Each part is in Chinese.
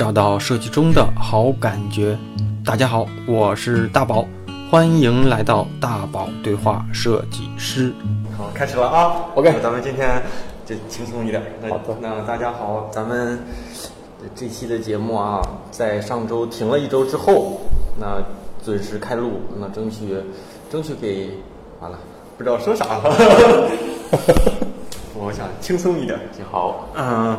找到设计中的好感觉。大家好，我是大宝，欢迎来到大宝对话设计师。好，开始了啊 OK 咱们今天就轻松一点。那好的那大家好，咱们这期的节目啊，在上周停了一周之后，那准时开录，那争取争取给完了，不知道说啥了。我想轻松一点，挺好。嗯，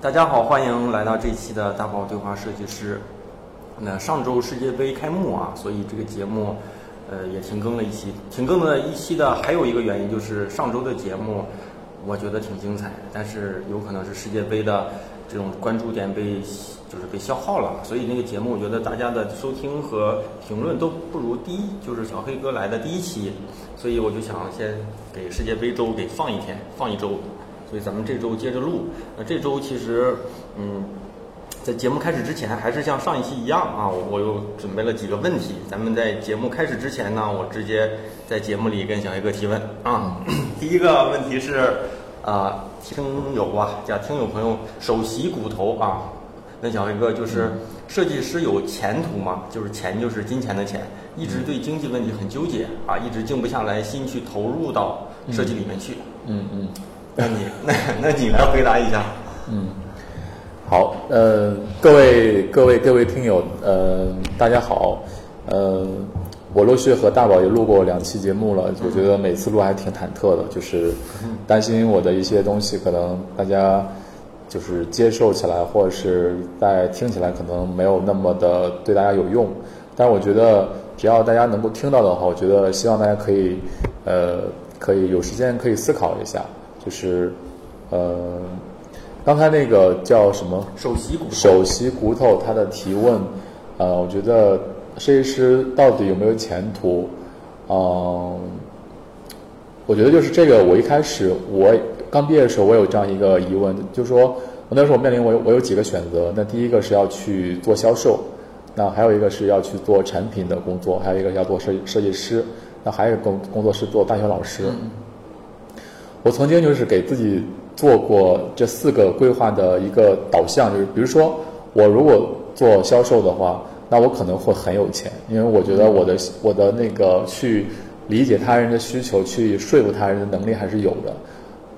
大家好，欢迎来到这一期的大宝对话设计师。那上周世界杯开幕啊，所以这个节目，呃，也停更了一期。停更了一期的还有一个原因就是上周的节目，我觉得挺精彩，但是有可能是世界杯的这种关注点被就是被消耗了，所以那个节目我觉得大家的收听和评论都不如第一，就是小黑哥来的第一期，所以我就想先给世界杯周给放一天，放一周。所以咱们这周接着录。那这周其实，嗯，在节目开始之前，还是像上一期一样啊，我我又准备了几个问题。咱们在节目开始之前呢，我直接在节目里跟小黑哥提问啊。第一个问题是，啊、听友啊，叫听友朋友首席骨头啊，问小黑哥就是设计师有前途吗？就是钱就是金钱的钱，一直对经济问题很纠结啊，一直静不下来心去投入到设计里面去。嗯嗯那你那那你来回答一下。嗯，好，呃，各位各位各位听友，呃，大家好，呃，我陆续和大宝也录过两期节目了，我觉得每次录还挺忐忑的，就是担心我的一些东西可能大家就是接受起来，或者是在听起来可能没有那么的对大家有用，但是我觉得只要大家能够听到的话，我觉得希望大家可以呃可以有时间可以思考一下，就是呃刚才那个叫什么首席骨头首席骨头他的提问，呃，我觉得设计师到底有没有前途？嗯、我觉得就是这个，我一开始我刚毕业的时候，我有这样一个疑问，就是说我那时候我面临我有我有几个选择，那第一个是要去做销售，那还有一个是要去做产品的工作，还有一个要做设设计师，那还有一个工工作是做大学老师。我曾经就是给自己做过这四个规划的一个导向，就是比如说我如果做销售的话，那我可能会很有钱，因为我觉得我的我的那个去理解他人的需求，去说服他人的能力还是有的，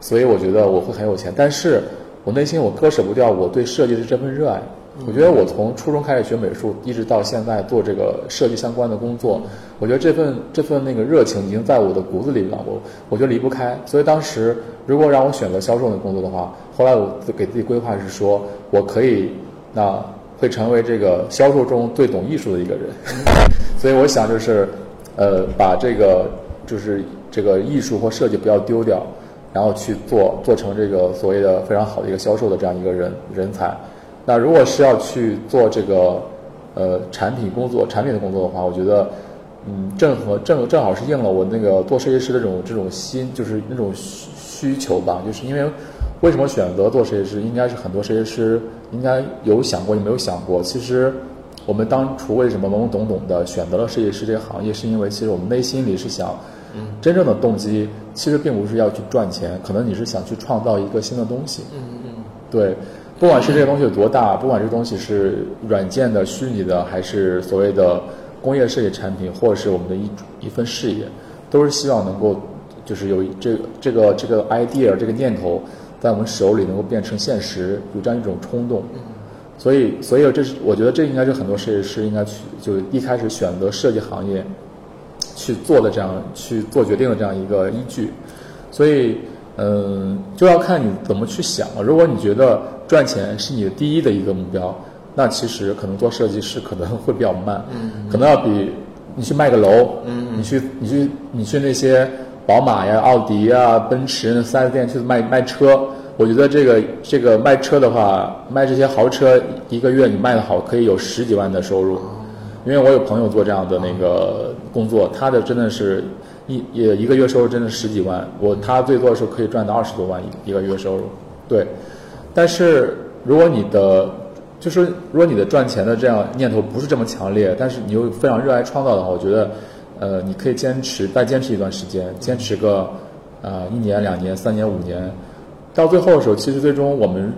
所以我觉得我会很有钱。但是我内心我割舍不掉我对设计的这份热爱。我觉得我从初中开始学美术，一直到现在做这个设计相关的工作，我觉得这份这份那个热情已经在我的骨子里了，我我觉得离不开。所以当时如果让我选择销售的工作的话，后来我给自己规划是说，我可以那会成为这个销售中最懂艺术的一个人。所以我想就是，呃，把这个就是这个艺术或设计不要丢掉，然后去做做成这个所谓的非常好的一个销售的这样一个人人才。那如果是要去做这个呃产品工作、产品的工作的话，我觉得嗯正和正正好是应了我那个做设计师的这种这种心，就是那种需需求吧。就是因为为什么选择做设计师，应该是很多设计师应该有想过，也没有想过。其实我们当初为什么懵懵懂懂的选择了设计师这个行业，是因为其实我们内心里是想，真正的动机其实并不是要去赚钱，可能你是想去创造一个新的东西。嗯嗯对，不管是这个东西有多大，不管这个东西是软件的、虚拟的，还是所谓的工业设计产品，或者是我们的一一份事业，都是希望能够就是有这这个这个 idea 这个念头在我们手里能够变成现实，有这样一种冲动。所以，所以这是我觉得这应该是很多设计师应该去就一开始选择设计行业去做的这样去做决定的这样一个依据。所以，嗯，就要看你怎么去想了。如果你觉得赚钱是你的第一的一个目标，那其实可能做设计师可能会比较慢，可能要比你去卖个楼，你去你去你去那些宝马呀、奥迪呀、奔驰那四 S 店去卖卖车。我觉得这个这个卖车的话，卖这些豪车，一个月你卖的好，可以有十几万的收入。因为我有朋友做这样的那个工作，他的真的是一也一个月收入真的十几万，我他最多的时候可以赚到二十多万一一个月收入，对。但是如果你的就是如果你的赚钱的这样念头不是这么强烈，但是你又非常热爱创造的话，我觉得呃你可以坚持再坚持一段时间，坚持个呃一年、两年、三年、五年，到最后的时候，其实最终我们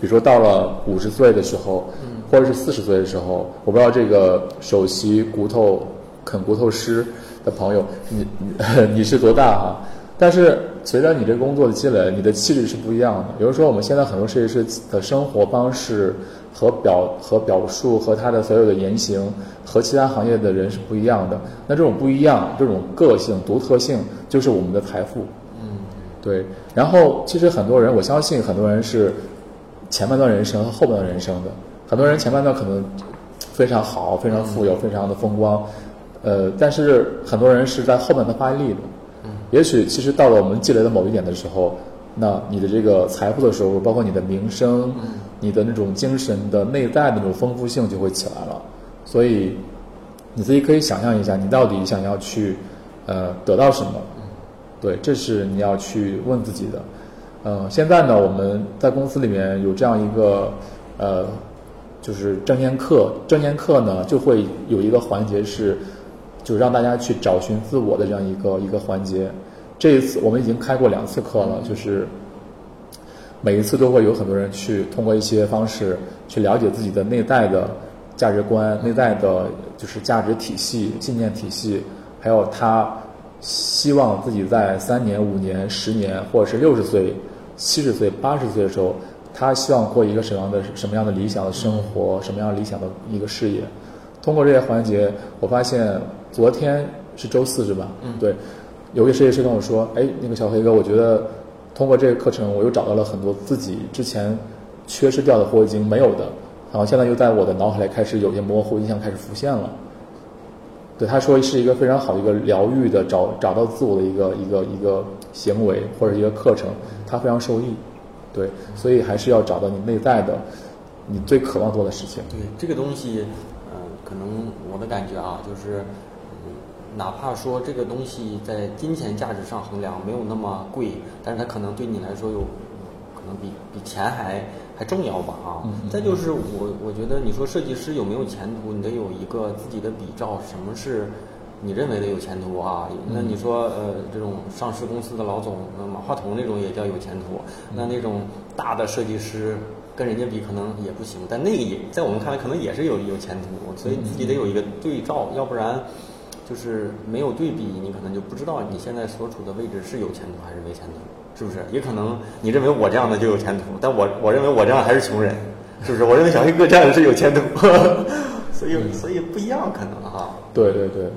比如说到了五十岁的时候，或者是四十岁的时候，我不知道这个首席骨头啃骨头师的朋友，你你 你是多大哈？但是随着你这工作的积累，你的气质是不一样的。比如说，我们现在很多设计师的生活方式和表和表述和他的所有的言行和其他行业的人是不一样的。那这种不一样，这种个性独特性，就是我们的财富。嗯，对。然后，其实很多人，我相信很多人是前半段人生和后半段人生的。很多人前半段可能非常好，非常富有，非常的风光，呃，但是很多人是在后面的发力的。也许其实到了我们积累的某一点的时候，那你的这个财富的收入，包括你的名声，你的那种精神的内在的那种丰富性就会起来了。所以你自己可以想象一下，你到底想要去呃得到什么？对，这是你要去问自己的。嗯，现在呢，我们在公司里面有这样一个呃，就是正念课，正念课呢就会有一个环节是。就让大家去找寻自我的这样一个一个环节，这一次我们已经开过两次课了，就是每一次都会有很多人去通过一些方式去了解自己的内在的价值观、内在的就是价值体系、信念体系，还有他希望自己在三年、五年、十年，或者是六十岁、七十岁、八十岁的时候，他希望过一个什么样的什么样的理想的生活，什么样理想的一个事业。通过这些环节，我发现。昨天是周四是吧？嗯，对，有个设计师跟我说：“哎，那个小黑哥，我觉得通过这个课程，我又找到了很多自己之前缺失掉的或已经没有的，然后现在又在我的脑海里开始有些模糊印象开始浮现了。”对，他说是一个非常好的一个疗愈的找找到自我的一个一个一个行为或者一个课程，他非常受益。对，所以还是要找到你内在的你最渴望做的事情。对这个东西，嗯，可能我的感觉啊，就是。哪怕说这个东西在金钱价值上衡量没有那么贵，但是它可能对你来说有，可能比比钱还还重要吧啊！再就是我我觉得你说设计师有没有前途，你得有一个自己的比照，什么是你认为的有前途啊？那你说呃这种上市公司的老总，那马化腾那种也叫有前途，那那种大的设计师跟人家比可能也不行，但那个也在我们看来可能也是有有前途，所以自己得有一个对照，要不然。就是没有对比，你可能就不知道你现在所处的位置是有前途还是没前途，是不是？也可能你认为我这样的就有前途，但我我认为我这样还是穷人，是不是？我认为小黑哥这样的是有前途，所以所以不一样可能哈。对对对。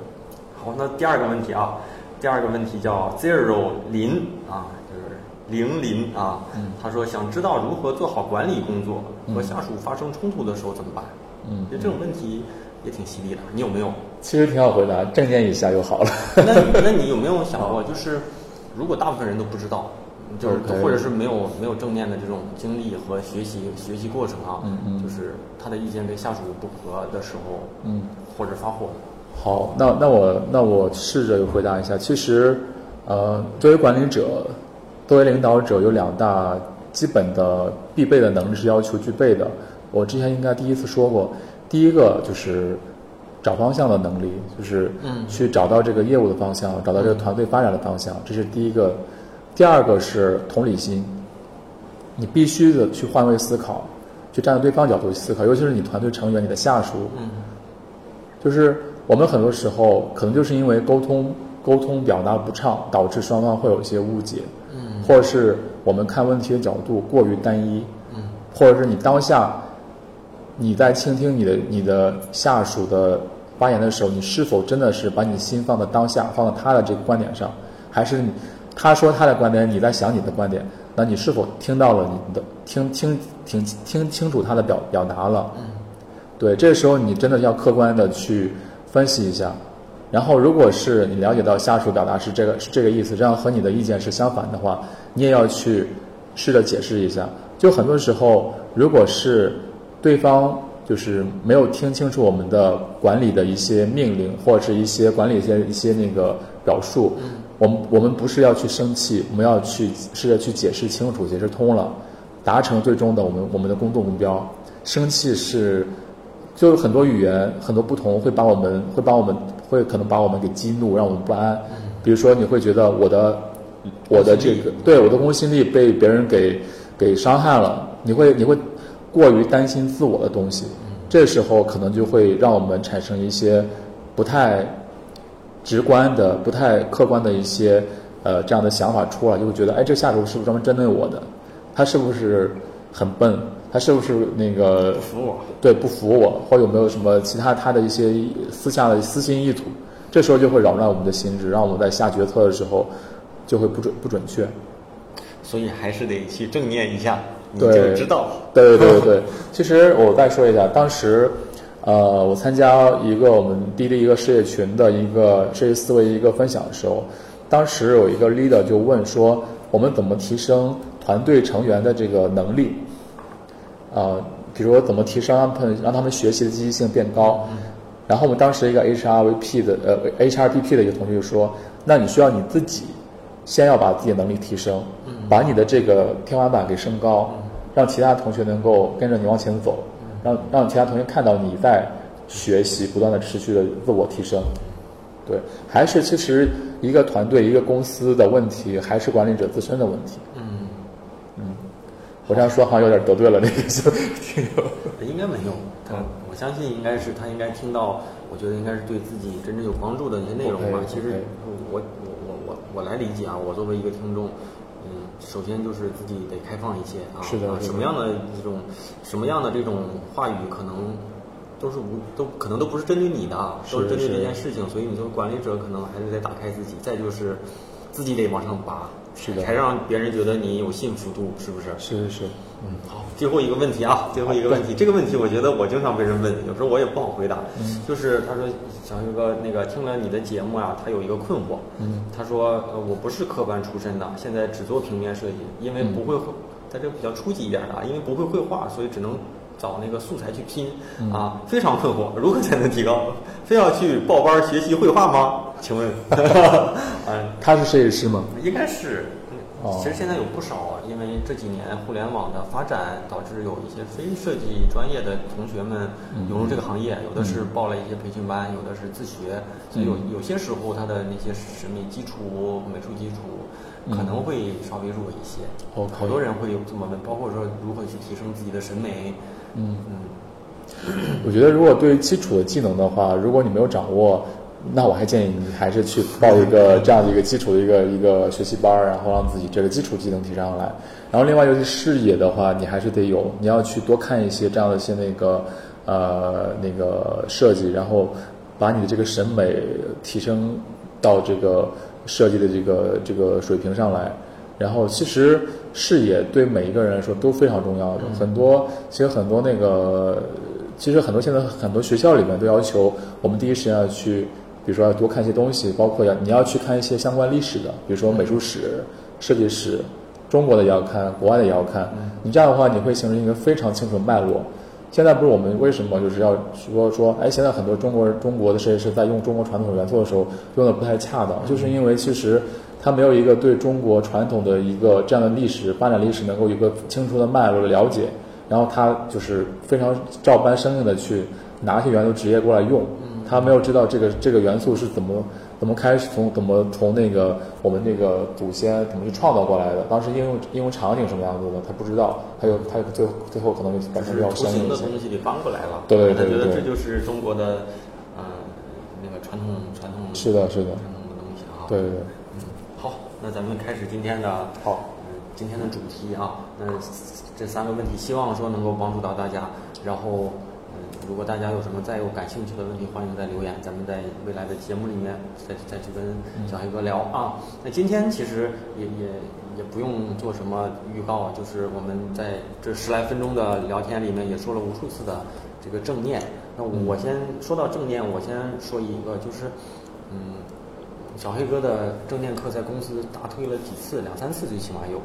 好，那第二个问题啊，第二个问题叫 zero 林啊，就是零零啊。嗯。他说想知道如何做好管理工作，和下属发生冲突的时候怎么办？嗯。就这种问题。也挺犀利的，你有没有？其实挺好回答，正念一下就好了。那 那你有没有想过，就是如果大部分人都不知道，就是或者是没有没有正念的这种经历和学习学习过程啊，嗯嗯，就是他的意见跟下属不合的时候，嗯，或者发火。好，那那我那我试着回答一下。其实，呃，作为管理者，作为领导者，有两大基本的必备的能力是要求具备的。我之前应该第一次说过。第一个就是找方向的能力，就是去找到这个业务的方向，找到这个团队发展的方向，这是第一个。第二个是同理心，你必须的去换位思考，去站在对方角度去思考，尤其是你团队成员、你的下属。就是我们很多时候可能就是因为沟通沟通表达不畅，导致双方会有一些误解，或者是我们看问题的角度过于单一，或者是你当下。你在倾听你的你的下属的发言的时候，你是否真的是把你心放在当下，放在他的这个观点上，还是他说他的观点，你在想你的观点？那你是否听到了你的听听听听清楚他的表表达了？对，这时候你真的要客观的去分析一下。然后，如果是你了解到下属表达是这个是这个意思，这样和你的意见是相反的话，你也要去试着解释一下。就很多时候，如果是对方就是没有听清楚我们的管理的一些命令，或者是一些管理一些一些那个表述。我们我们不是要去生气，我们要去试着去解释清楚、解释通了，达成最终的我们我们的工作目标。生气是，就是很多语言很多不同会把我们会把我们会可能把我们给激怒，让我们不安。比如说你会觉得我的我的这个对我的公信力被别人给给伤害了，你会你会。过于担心自我的东西，这时候可能就会让我们产生一些不太直观的、不太客观的一些呃这样的想法出来，就会觉得，哎，这下属是不是专门针对我的？他是不是很笨？他是不是那个不服我？对，不服我，或有没有什么其他他的一些私下的私心意图？这时候就会扰乱我们的心智，让我们在下决策的时候就会不准不准确。所以还是得去正念一下，你就对，知道。对对对对，其实我再说一下，当时，呃，我参加一个我们滴滴一个事业群的一个设计思维一个分享的时候，当时有一个 leader 就问说，我们怎么提升团队成员的这个能力？啊、比如说怎么提升让他们让他们学习的积极性变高？然后我们当时一个 HRVP 的呃 HRBP 的一个同学就说，那你需要你自己先要把自己的能力提升，把你的这个天花板给升高，让其他同学能够跟着你往前走，让让其他同学看到你在学习，不断的持续的自我提升。对，还是其实一个团队、一个公司的问题，还是管理者自身的问题。嗯，我这样说好像有点得罪了那个听友。应该没有。他，我相信应该是他应该听到，我觉得应该是对自己真正有帮助的一些内容吧。其实我我我我我来理解啊，我作为一个听众，嗯，首先就是自己得开放一些啊，啊是的什么样的这种什么样的这种话语可能。都是无都可能都不是针对你的，啊，都是针对这件事情，所以你作为管理者可能还是得打开自己，再就是自己得往上拔，是的才让别人觉得你有信服度，是不是？是是是，嗯，好，最后一个问题啊，最后一个问题，这个问题我觉得我经常被人问，有时候我也不好回答。嗯就是他说小黑哥，那个听了你的节目啊，他有一个困惑。嗯，他说呃我不是科班出身的，现在只做平面设计，因为不会绘，在这个比较初级一点的啊，因为不会绘画，所以只能。找那个素材去拼啊，非常困惑，如何才能提高？非要去报班学习绘画吗？请问，嗯，他是设计师吗？应该是。哦。其实现在有不少啊，因为这几年互联网的发展，导致有一些非设计专业的同学们涌入这个行业，有的是报了一些培训班，有的是自学，所以有有些时候他的那些审美基础、美术基础可能会稍微弱一些。OK 好多人会有这么问，包括说如何去提升自己的审美。嗯。嗯，我觉得如果对于基础的技能的话，如果你没有掌握，那我还建议你还是去报一个这样的一个基础的一个一个学习班儿，然后让自己这个基础技能提上来。然后另外就是视野的话，你还是得有，你要去多看一些这样的一些那个呃那个设计，然后把你的这个审美提升到这个设计的这个这个水平上来。然后其实视野对每一个人来说都非常重要的，很多其实很多那个，其实很多现在很多学校里面都要求我们第一时间要去，比如说要多看一些东西，包括要你要去看一些相关历史的，比如说美术史、设计史，中国的也要看，国外的也要看。你这样的话，你会形成一个非常清楚的脉络。现在不是我们为什么就是要说说，哎，现在很多中国人中国的设计师在用中国传统元素的时候用的不太恰当，就是因为其实他没有一个对中国传统的一个这样的历史发展历史能够有一个清楚的脉络的了解，然后他就是非常照搬生硬的去拿一些元素直接过来用，他没有知道这个这个元素是怎么怎么开始从怎么从那个我们那个祖先怎么去创造过来的，当时应用应用场景什么样子的，他不知道，他有他最后最后可能就是图生硬一些。形的东西给搬过来了。对对他觉得对这就是中国的，呃，那个传统传统是的是的传统的东西啊。对对对，嗯，好，那咱们开始今天的好嗯今天的主题啊，那这三个问题希望说能够帮助到大家。然后，嗯，如果大家有什么再有感兴趣的问题，欢迎再留言，咱们在未来的节目里面再再去跟小黑哥聊啊。那今天其实也也也不用做什么预告，就是我们在这十来分钟的聊天里面也说了无数次的这个正念。那我先说到正念，我先说一个，就是嗯。小黑哥的正念课在公司大推了几次，两三次最起码有，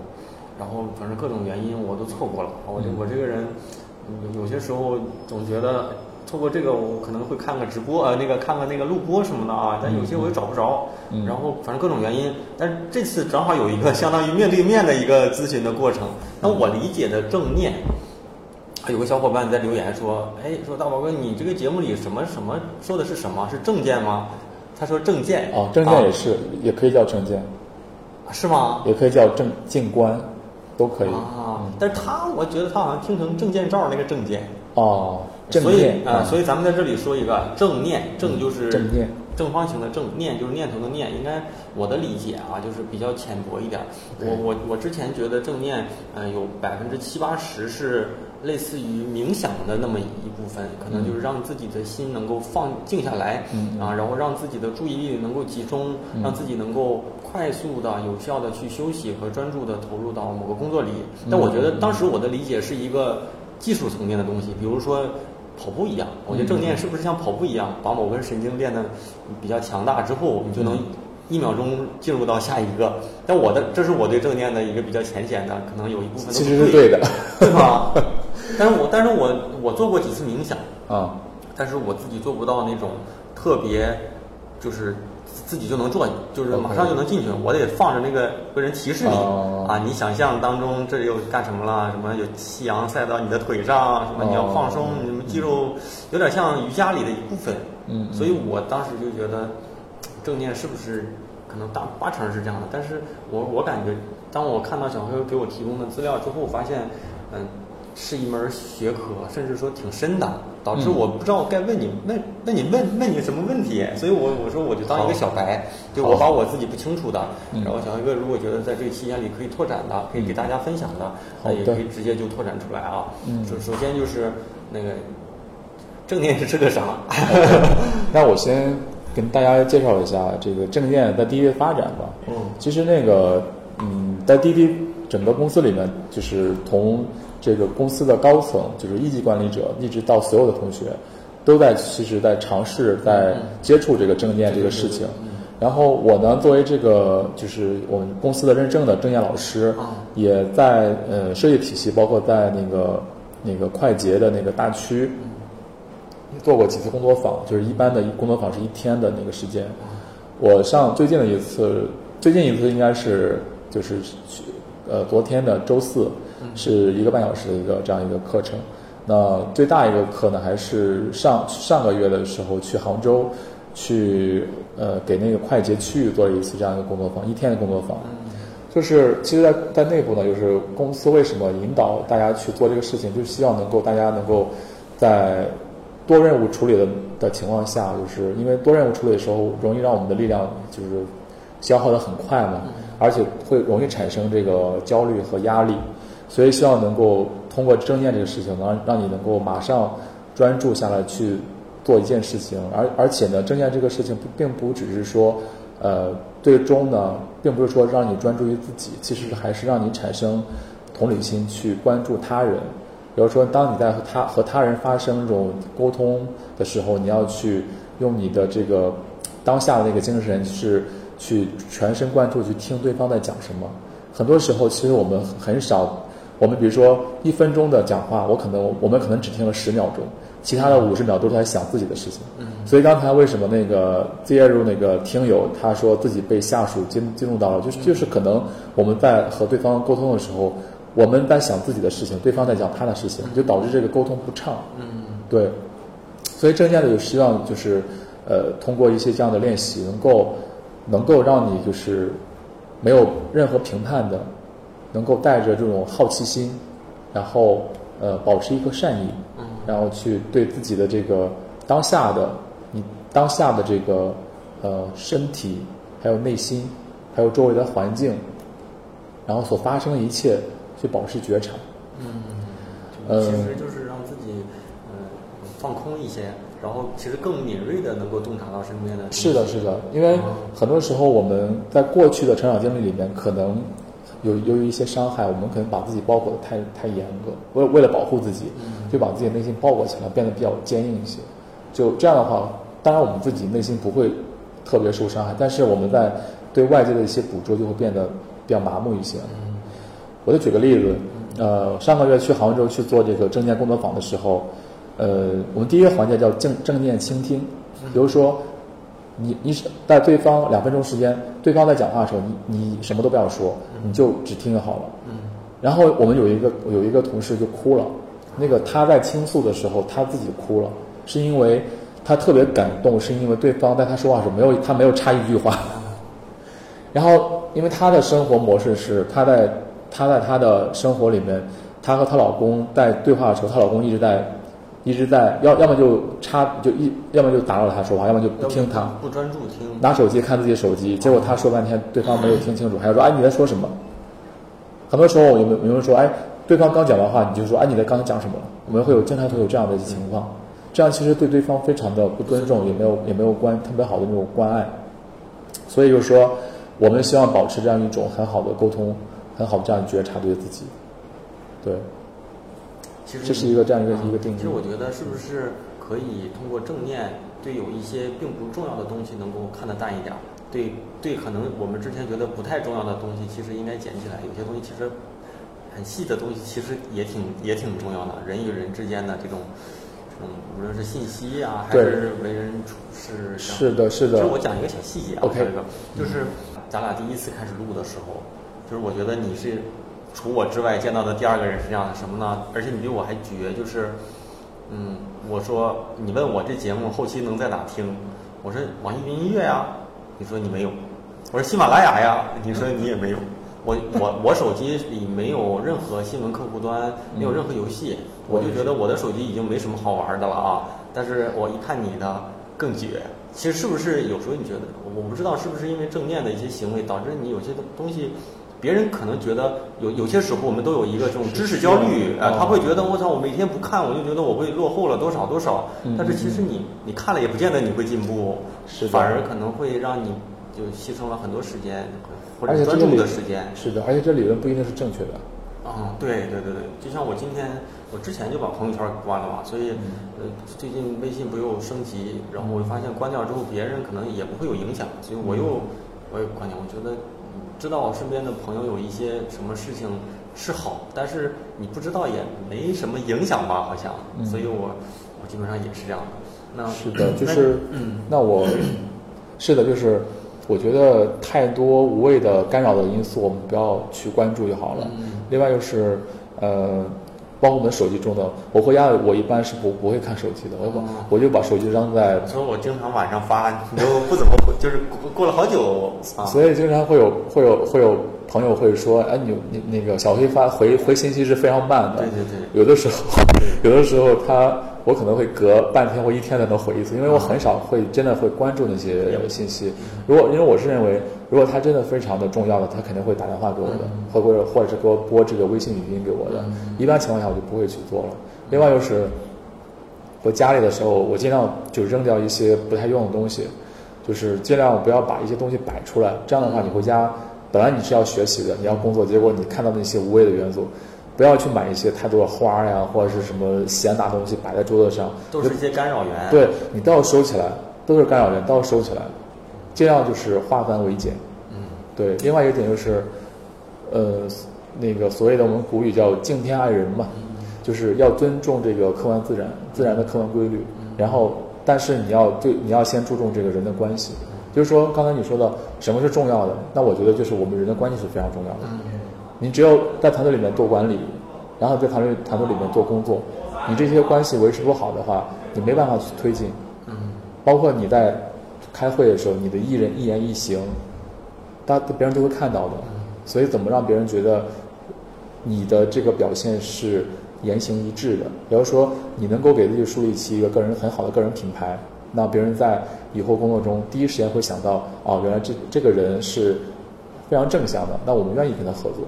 然后反正各种原因我都错过了。我这我这个人，有有些时候总觉得透过这个我可能会看个直播，呃，那个看看那个录播什么的啊，但有些我又找不着。嗯然后反正各种原因，但是这次正好有一个相当于面对面的一个咨询的过程。那我理解的正念。有个小伙伴在留言说：“哎，说大宝哥，你这个节目里什么什么说的是什么？是正见吗？”他说正见哦，证件也是，也可以叫证件，啊是吗？也可以叫正静观。都可以。啊，但是他我觉得他好像听成证件照那个证件，哦，正所以念啊、所以咱们在这里说一个正念，正就是正念正方形的正，念就是念头的念。应该我的理解啊，就是比较浅薄一点。我我我之前觉得正念，呃，有百分之七八十是类似于冥想的那么一部分，可能就是让自己的心能够放静下来，嗯啊，然后让自己的注意力能够集中，让自己能够快速的、有效的去休息和专注的投入到某个工作里。但我觉得当时我的理解是一个技术层面的东西，比如说跑步一样，我觉得正念是不是像跑步一样，把某根神经练得比较强大之后，你就能一秒钟进入到下一个。但我的这是我对正念的一个比较浅显的，可能有一部分其实是对的对吧？但是我但是我我做过几次冥想，啊。但是我自己做不到那种特别，就是自己就能做，就是马上就能进去。我得放着那个有人提示你、哦啊，你想象当中这里有干什么了？什么有夕阳晒到你的腿上？什么你要放松？哦你们肌肉有点像瑜伽里的一部分。嗯嗯所以我当时就觉得正念是不是可能大八成是这样的？但是我我感觉，当我看到小黑给我提供的资料之后，发现，嗯。是一门学科，甚至说挺深的，导致嗯。我不知道该问你问那你问问你什么问题，所以我我说我就当一个小白，就我把我自己不清楚的，嗯。然后小黑哥如果觉得在这个期间里可以拓展的，可以给大家分享的，那也可以直接就拓展出来啊。嗯。首首先就是那个正念是个啥？那我先跟大家介绍一下这个正念在滴滴的发展吧。嗯。其实那个，嗯，在滴滴整个公司里面，就是从这个公司的高层，就是一级管理者，一直到所有的同学，都在其实在尝试在接触这个证件这个事情。然后我呢，作为这个就是我们公司的认证的证件老师，也在呃设计体系，包括在那个那个快捷的那个大区，做过几次工作坊，就是一般的工作坊是一天的那个时间。我上最近的一次，最近一次应该是就是去呃昨天的周四，是一个半小时的一个这样一个课程。那最大一个课呢，还是上上个月的时候去杭州，去呃给那个快捷区域做了一次这样一个工作坊，一天的工作坊。就是其实在，在内部呢，就是公司为什么引导大家去做这个事情，就是希望能够大家能够在多任务处理的的情况下，就是因为多任务处理的时候，容易让我们的力量就是消耗的很快嘛，而且会容易产生这个焦虑和压力，所以希望能够通过正念这个事情，能让你能够马上专注下来去做一件事情，而而且呢，正念这个事情并不只是说，呃，最终呢，并不是说让你专注于自己，其实还是让你产生同理心去关注他人。比如说，当你在和他和他人发生这种沟通的时候，你要去用你的这个当下的那个精神是去全神贯注去听对方在讲什么。很多时候，其实我们很少，我们比如说一分钟的讲话，我可能我们可能只听了十秒钟，其他的五十秒都是在想自己的事情。所以刚才为什么那个 Zero 那个听友他说自己被下属激激怒到了，就是就是可能我们在和对方沟通的时候，我们在想自己的事情，对方在讲他的事情，就导致这个沟通不畅。嗯。对，所以正念的就希望就是呃通过一些这样的练习，能够能够让你就是没有任何评判的，能够带着这种好奇心，然后呃保持一颗善意，嗯然后去对自己的这个当下的你当下的这个呃身体，还有内心，还有周围的环境，然后所发生的一切去保持觉察。嗯，其实就是让自己嗯放空一些，然后其实更敏锐的能够洞察到身边的。是的，是的，因为很多时候我们在过去的成长经历里面，可能有由于一些伤害，我们可能把自己包裹的太太严格，为为了保护自己，就把自己内心包裹起来，变得比较坚硬一些。就这样的话，当然我们自己内心不会特别受伤害，但是我们在对外界的一些捕捉就会变得比较麻木一些。我就举个例子，呃，上个月去杭州去做这个正念工作坊的时候，呃，我们第一个环节叫正正念倾听，比如说，你你是在对方两分钟时间，对方在讲话的时候，你你什么都不要说，你就只听就好了。嗯然后我们有一个有一个同事就哭了，那个他在倾诉的时候，他自己哭了，是因为他特别感动，是因为对方在他说话的时候没有他没有插一句话。然后因为他的生活模式是他在她在她的生活里面，她和她老公在对话的时候，她老公一直在一直在要要么就插就一要么就打扰他说话，要么就不听他。不专注听。拿手机看自己的手机，结果他说半天，对方没有听清楚，还要说哎你在说什么？很多时候有没有有人说哎，对方刚讲完话，你就说哎你在刚才讲什么？我们会有经常会有这样的情况，这样其实对对方非常的不尊重，也没有也没有关特别好的那种关爱。所以就是说，我们希望保持这样一种很好的沟通，很好的这样觉察对自己。对，其实这是一个这样一个一个定义。其实我觉得是不是可以通过正念，对有一些并不重要的东西能够看得淡一点儿。对对，可能我们之前觉得不太重要的东西，其实应该捡起来。有些东西其实很细的东西，其实也挺也挺重要的。人与人之间的这种嗯，无论是信息啊，还是为人处事，是的是的其实我讲一个小细节啊 OK 就是咱俩第一次开始录的时候，就是我觉得你是除我之外见到的第二个人是这样的，什么呢？而且你比我还绝，就是嗯，我说你问我这节目后期能在哪听？我说网易云音乐呀，你说你没有；我说喜马拉雅呀，你说你也没有。我我我手机里没有任何新闻客户端，没有任何游戏，我就觉得我的手机已经没什么好玩的了啊。但是我一看你的更绝。其实是不是有时候你觉得，我不知道是不是因为正念的一些行为导致你有些东西，别人可能觉得有有些时候我们都有一个这种知识焦虑啊、哦他会觉得我操，我每天不看我就觉得我会落后了多少多少。嗯但是其实你你看了也不见得你会进步，是反而可能会让你就牺牲了很多时间或者专注的时间。是的，而且这理论不一定是正确的。啊、对对对对，就像我今天，我之前就把朋友圈关了嘛，所以，呃，最近微信不又升级，然后我就发现关掉之后，别人可能也不会有影响，所以我又我也关掉。我觉得，嗯知道我身边的朋友有一些什么事情是好，但是你不知道也没什么影响吧，好像，嗯所以我我基本上也是这样的。那是的，就那是嗯，那我 是的，就是我觉得太多无谓的干扰的因素，我们不要去关注就好了。嗯另外就是呃，包括我们手机中的，我回家我一般是不不会看手机的，我把、哦我就把手机扔在所以我经常晚上发，你都不怎么回，就是过过了好久啊。所以经常会有会有会有朋友会说，哎，你你那个小黑发回回信息是非常慢的。对对对有的时候，有的时候他我可能会隔半天或一天才能回一次，因为我很少会真的会关注那些信息。如果因为我是认为，如果他真的非常的重要的，他肯定会打电话给我的，或或者或者是给我拨这个微信语音给我的。一般情况下我就不会去做了。另外就是。我家里的时候，我尽量就扔掉一些不太用的东西，就是尽量不要把一些东西摆出来。这样的话，你回家本来你是要学习的，你要工作，结果你看到那些无谓的元素，不要去买一些太多的花儿呀，或者是什么闲杂东西摆在桌子上，都是一些干扰源。对你都要收起来，都是干扰源，都要收起来，尽量就是化繁为简。嗯，对，另外一个点就是，呃，那个所谓的我们古语叫敬天爱人嘛，就是要尊重这个客观自然，自然的客观规律。然后，但是你要对你要先注重这个人的关系，就是说刚才你说的什么是重要的，那我觉得就是我们人的关系是非常重要的。你只有在团队里面做管理，然后在团队团队里面做工作，你这些关系维持不好的话，你没办法去推进。嗯，包括你在开会的时候，你的一人一言一行，大别人都会看到的。所以怎么让别人觉得你的这个表现是言行一致的？比如说，你能够给自己树立起一个个人很好的个人品牌，那别人在以后工作中第一时间会想到，哦，原来这这个人是非常正向的，那我们愿意跟他合作。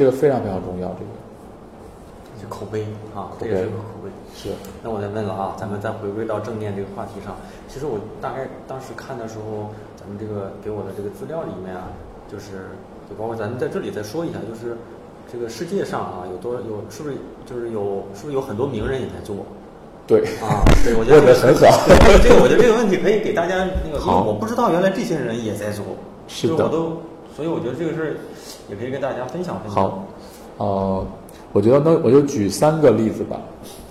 这个非常非常重要，这个是口碑啊，这也是个口碑。是那我再问了啊，咱们再回归到正念这个话题上。其实我大概当时看的时候，咱们这个给我的这个资料里面啊，就是就包括咱们在这里再说一下，就是这个世界上啊有多有是不是就是有是不是有很多名人也在做对。啊？对，我觉得 很好 对这个我觉得这个问题可以给大家那个，因为好我不知道原来这些人也在做，是的就我都，所以我觉得这个事儿也可以跟大家分享分享。好，呃，我觉得那，我就举三个例子吧。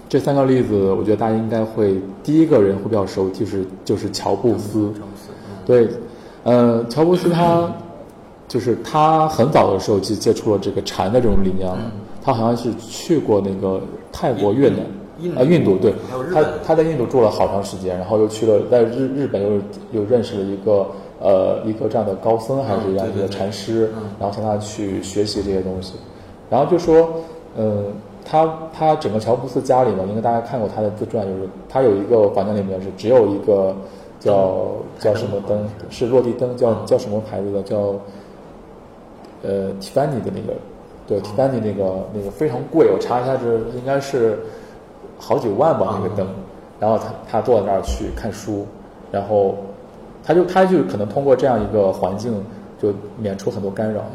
这三个例子，我觉得大家应该会第一个人会比较熟，就是就是乔布斯。乔布斯，嗯，对，呃，乔布斯他就是他很早的时候就接触了这个禅的这种理念了。他好像是去过那个泰国、越南印啊，印度对他他在印度住了好长时间，然后又去了在日日本又又认识了一个呃一个这样的高僧还是这样一个禅师，嗯然后向他去学习这些东西，然后就说，嗯，他他整个乔布斯家里呢，应该大家看过他的自传，就是他有一个房间里面是只有一个叫叫什么灯，是落地灯，叫叫什么牌子的，叫呃 Tiffany 的那个，对 Tiffany 那个那个非常贵，我查一下，这应该是好几万吧那个灯，然后他他坐在那儿去看书，然后他就他就可能通过这样一个环境就免除很多干扰。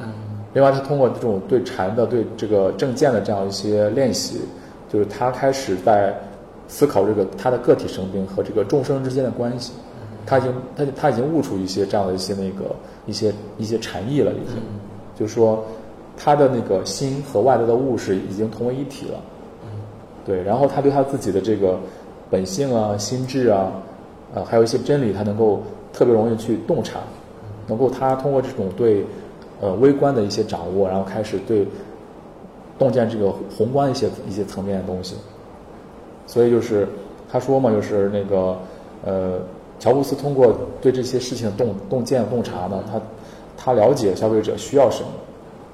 另外，他通过这种对禅的、对这个正见的这样一些练习，就是他开始在思考这个他的个体生命和这个众生之间的关系。他已经他他已经悟出一些这样的一些那个一些一些禅意了，已经，就是说他的那个心和外在的物是已经同为一体了。对，然后他对他自己的这个本性啊、心智啊，呃，还有一些真理，他能够特别容易去洞察，能够他通过这种对呃微观的一些掌握，然后开始对洞见这个宏观一些一些层面的东西。所以就是他说嘛，就是那个呃，乔布斯通过对这些事情洞洞见洞察呢，他他了解消费者需要什么，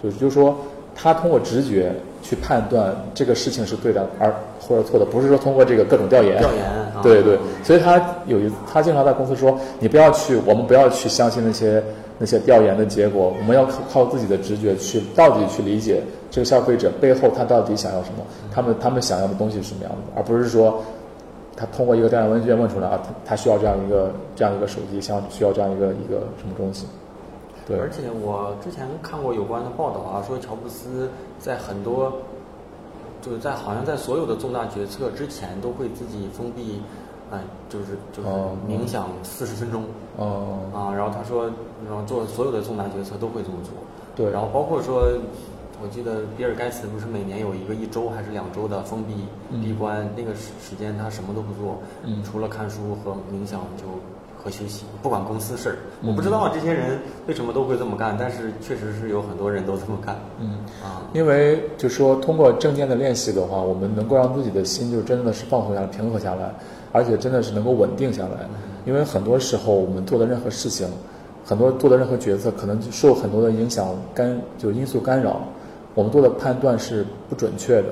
就是就是说他通过直觉去判断这个事情是对的而或者错的，不是说通过这个各种调研。调研啊对对，所以他有一他经常在公司说，你不要去，我们不要去相信那些那些调研的结果，我们要靠靠自己的直觉去到底去理解这个消费者背后他到底想要什么，他们他们想要的东西是什么样的，而不是说他通过一个调研问卷问出来啊，他他需要这样一个这样一个手机，像需要这样一个一个什么东西。对，而且我之前看过有关的报道啊，说乔布斯在很多，就是在好像在所有的重大决策之前都会自己封闭，哎、就是就是哦冥想四十分钟哦、啊，然后他说，然后做所有的重大决策都会这么做，对。然后包括说，我记得比尔盖茨不是每年有一个一周还是两周的封闭嗯。闭关，那个时时间他什么都不做，嗯。除了看书和冥想就和休息，不管公司事儿。我嗯不知道这些人为什么都会这么干，但是确实是有很多人都这么干。嗯。啊，因为就说通过正念的练习的话，我们能够让自己的心就真的是放松下来、平和下来，而且真的是能够稳定下来。因为很多时候我们做的任何事情，很多做的任何决策，可能就受很多的影响干，就是因素干扰，我们做的判断是不准确的。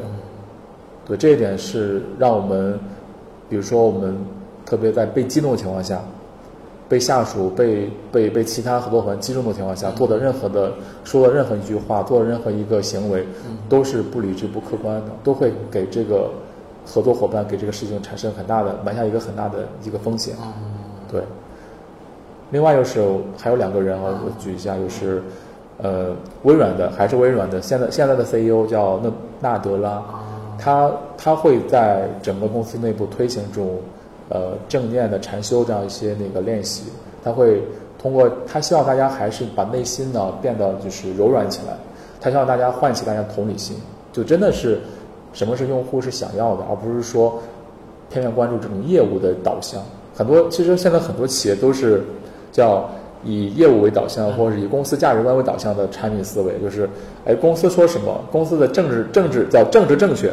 对这一点是让我们，比如说我们特别在被激动的情况下，被下属、被被被其他合作伙伴击中的情况下，做的任何的说的任何一句话，做的任何一个行为，都是不理智、不客观的，都会给这个合作伙伴给这个事情产生很大的埋下一个很大的一个风险。对。另外又是还有两个人啊，我举一下，就是呃微软的还是微软的现在现在的 CEO 叫纳纳德拉，他他会在整个公司内部推行这种呃正念的禅修这样一些那个练习，他会通过他希望大家还是把内心呢变得就是柔软起来，他希望大家唤起大家同理心，就真的是什么是用户是想要的，而不是说偏偏关注这种业务的导向。很多其实现在很多企业都是叫以业务为导向，或者是以公司价值观为导向的产品思维，就是哎公司说什么，公司的政治政治叫政治正确，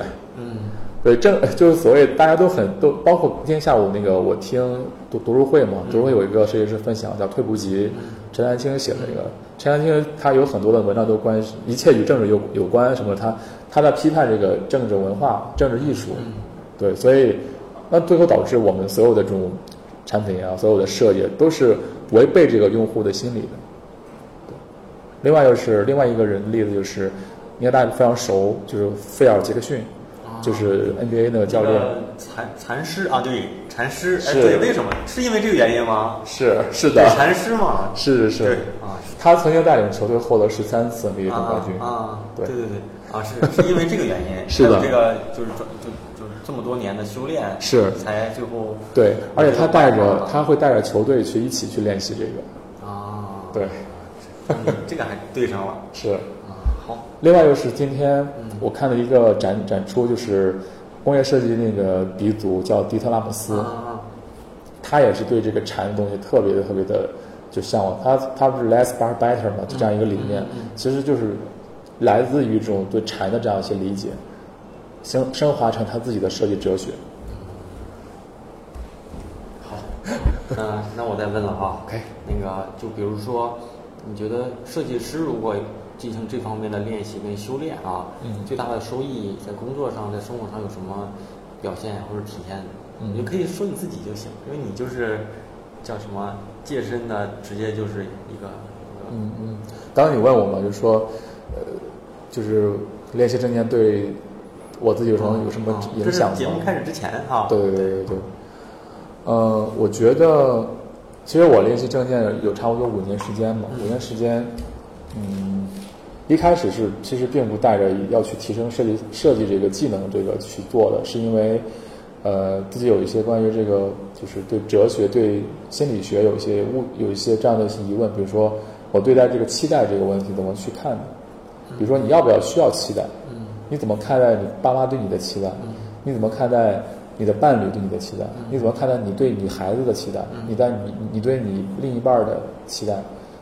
对正 就是所谓大家都很都包括今天下午那个我听读读书会嘛，读书会有一个设计师分享叫退步集，陈丹青写的那个，陈丹青他有很多的文章都关于一切与政治有有关什么，他他在批判这个政治文化、政治艺术，对，所以那最后导致我们所有的这种产品啊，所有的设计都是违背这个用户的心理的。对，另外就是另外一个人的例子就是，应该大家非常熟，就是费尔杰克逊，就是 NBA 那个教练。那个禅禅师啊，对，禅师，哎，对，为什么？是因为这个原因吗？是是的，禅师嘛，是是对，啊，他曾经带领球队获得十三次 NBA 总冠军。啊啊，对对对对，啊，是是因为这个原因，是的这个就是就就就是这么多年的修炼，是才最后对，而且他带着啊他会带着球队去一起去练习这个。啊，对，嗯，这个还对上了是。啊，好，另外就是今天我看了一个展展出，就是工业设计那个鼻祖叫迪特拉姆斯，啊他也是对这个禅的东西特别的特别的就向往。他他不是 less but better 嘛，就这样一个理念，其实就是来自于这种对禅的这样一些理解，升升华成他自己的设计哲学。好，那那我再问了啊。OK 那个就比如说，你觉得设计师如果进行这方面的练习跟修炼啊，嗯最大的收益在工作上，在生活上有什么表现或者体现？嗯你就可以说你自己就行，因为你就是叫什么健身的，直接就是一个嗯嗯，刚刚你问我嘛，就是说，呃，就是练习正念对我自己有什么有什么嗯影响吗？节目开始之前哈，对对对对对。呃，我觉得，其实我练习正念有差不多五年时间嘛，五年时间，嗯，一开始是其实并不带着要去提升设计设计这个技能这个去做的，是因为，呃，自己有一些关于这个就是对哲学、对心理学有一些误有一些这样的一些疑问，比如说我对待这个期待这个问题怎么去看呢？比如说你要不要需要期待？你怎么看待你爸妈对你的期待？你怎么看待你的伴侣对你的期待？你怎么看待你对你孩子的期待？你在你你对你另一半的期待？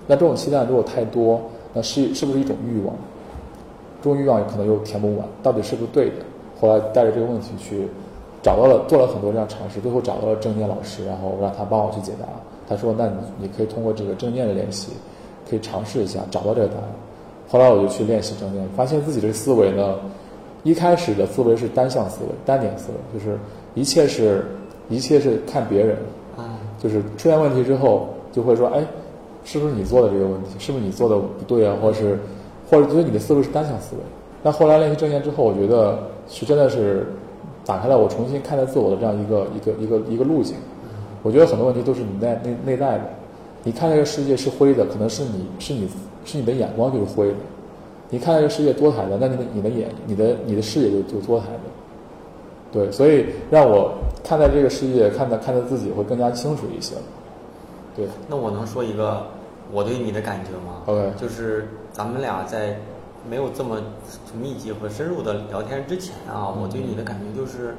那这种期待如果太多，那是是不是一种欲望？这种欲望可能又填不满，到底是不是对的？后来带着这个问题去找到了，做了很多这样尝试，最后找到了正念老师，然后让他帮我去解答。他说：“那你你可以通过这个正念的练习，可以尝试一下找到这个答案。”后来我就去练习正念，发现自己这个思维呢，一开始的思维是单向思维、单点思维，就是一切是一切是看别人，嗯就是出现问题之后就会说，哎，是不是你做的这个问题？是不是你做的不对啊？或者是或者觉得你的思维是单向思维？那后来练习正念之后，我觉得是真的是打开了我重新看待自我的这样一个一个一个一个路径。我觉得很多问题都是你内内内在的，你看这个世界是灰的，可能是你是你是你的眼光就是灰的；你看这个世界多彩的，那你的你的眼你的你的视野就就多彩的。对，所以让我看待这个世界，看待看待自己会更加清楚一些。对，那我能说一个我对你的感觉吗？OK 就是咱们俩在没有这么密集和深入的聊天之前啊，我对你的感觉就是，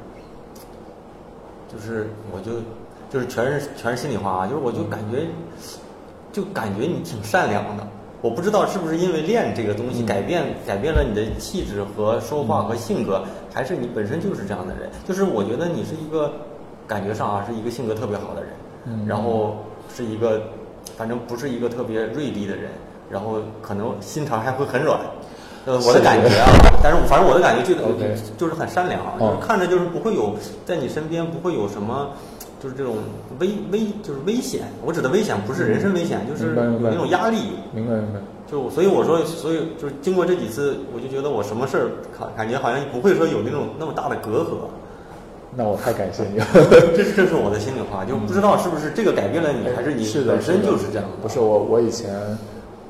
就是我就就是全是全是心里话啊，就是我就感觉就感觉你挺善良的。我不知道是不是因为练这个东西嗯。改变改变了你的气质和说话和性格，还是你本身就是这样的人？就是我觉得你是一个感觉上啊是一个性格特别好的人，嗯。然后是一个反正不是一个特别锐利的人，然后可能心肠还会很软。呃，我的感觉啊，但是反正我的感觉就 就是很善良，啊哦就是看着就是不会有在你身边不会有什么，就是这种危危就是危险。我指的危险不是人身危险，就是有那种压力。明白明白。就所以我说，所以就是经过这几次，我就觉得我什么事儿感感觉好像不会说有那种那么大的隔阂。那我太感谢你了。这是这是我的心里话，就不知道是不是这个改变了你，还是你是，本身就是这样的。不是我，我以前，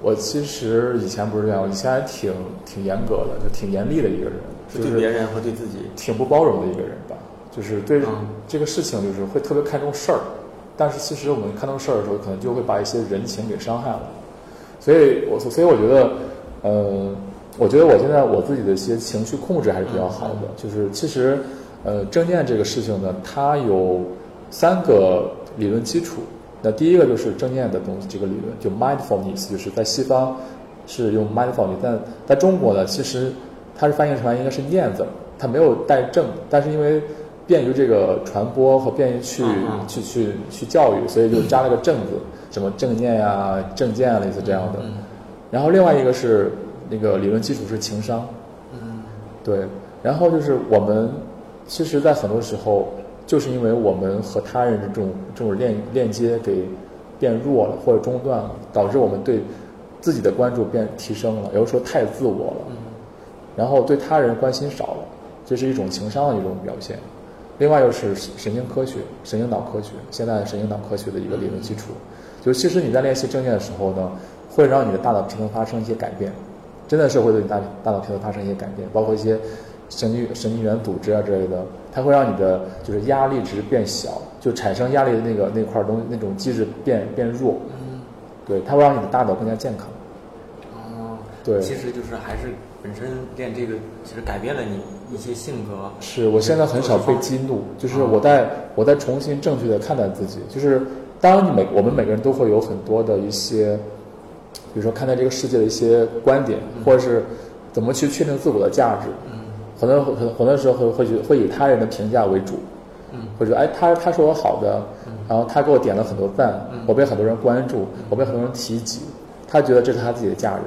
我其实以前不是这样，我以前还挺挺严格的，就挺严厉的一个人，就是是对别人和对自己。挺不包容的一个人吧。就是对嗯这个事情，就是会特别看重事儿，但是其实我们看重事儿的时候，可能就会把一些人情给伤害了。所以我所以我觉得，呃，我觉得我现在我自己的一些情绪控制还是比较好的。就是其实，呃，正念这个事情呢，它有三个理论基础。那第一个就是正念的东西，这个理论就 mindfulness，就是在西方是用 mindfulness，但在中国呢，其实它是翻译成来应该是念字，它没有带正，但是因为便于这个传播和便于去、去去去教育，所以就加了个正字，什么正念呀、正见啊，类似这样的。嗯然后另外一个是那个理论基础是情商，嗯对，然后就是我们其实，在很多时候，就是因为我们和他人的这种这种链链接给变弱了或者中断了，导致我们对自己的关注变提升了，有的时候太自我了，然后对他人关心少了，这是一种情商的一种表现。另外又是神经科学、神经脑科学，现在神经脑科学的一个理论基础，就是其实你在练习正念的时候呢，会让你的大脑皮层发生一些改变，真的是会对你大大脑皮层发生一些改变，包括一些神经神经元组织啊之类的，它会让你的就是压力值变小，就产生压力的那个那块东西那种机制变变弱，嗯。对，它会让你的大脑更加健康。哦，对。其实就是还是本身练这个，其实改变了你一些性格。是我现在很少被激怒，就是我在我在重新正确的看待自己，就是当然你每我们每个人都会有很多的一些，比如说看待这个世界的一些观点，或者是怎么去确定自我的价值，嗯很多很很多时候会会觉会以他人的评价为主，或者哎他他说我好的，然后他给我点了很多赞，我被很多人关注，我被很多人提及，他觉得这是他自己的价值，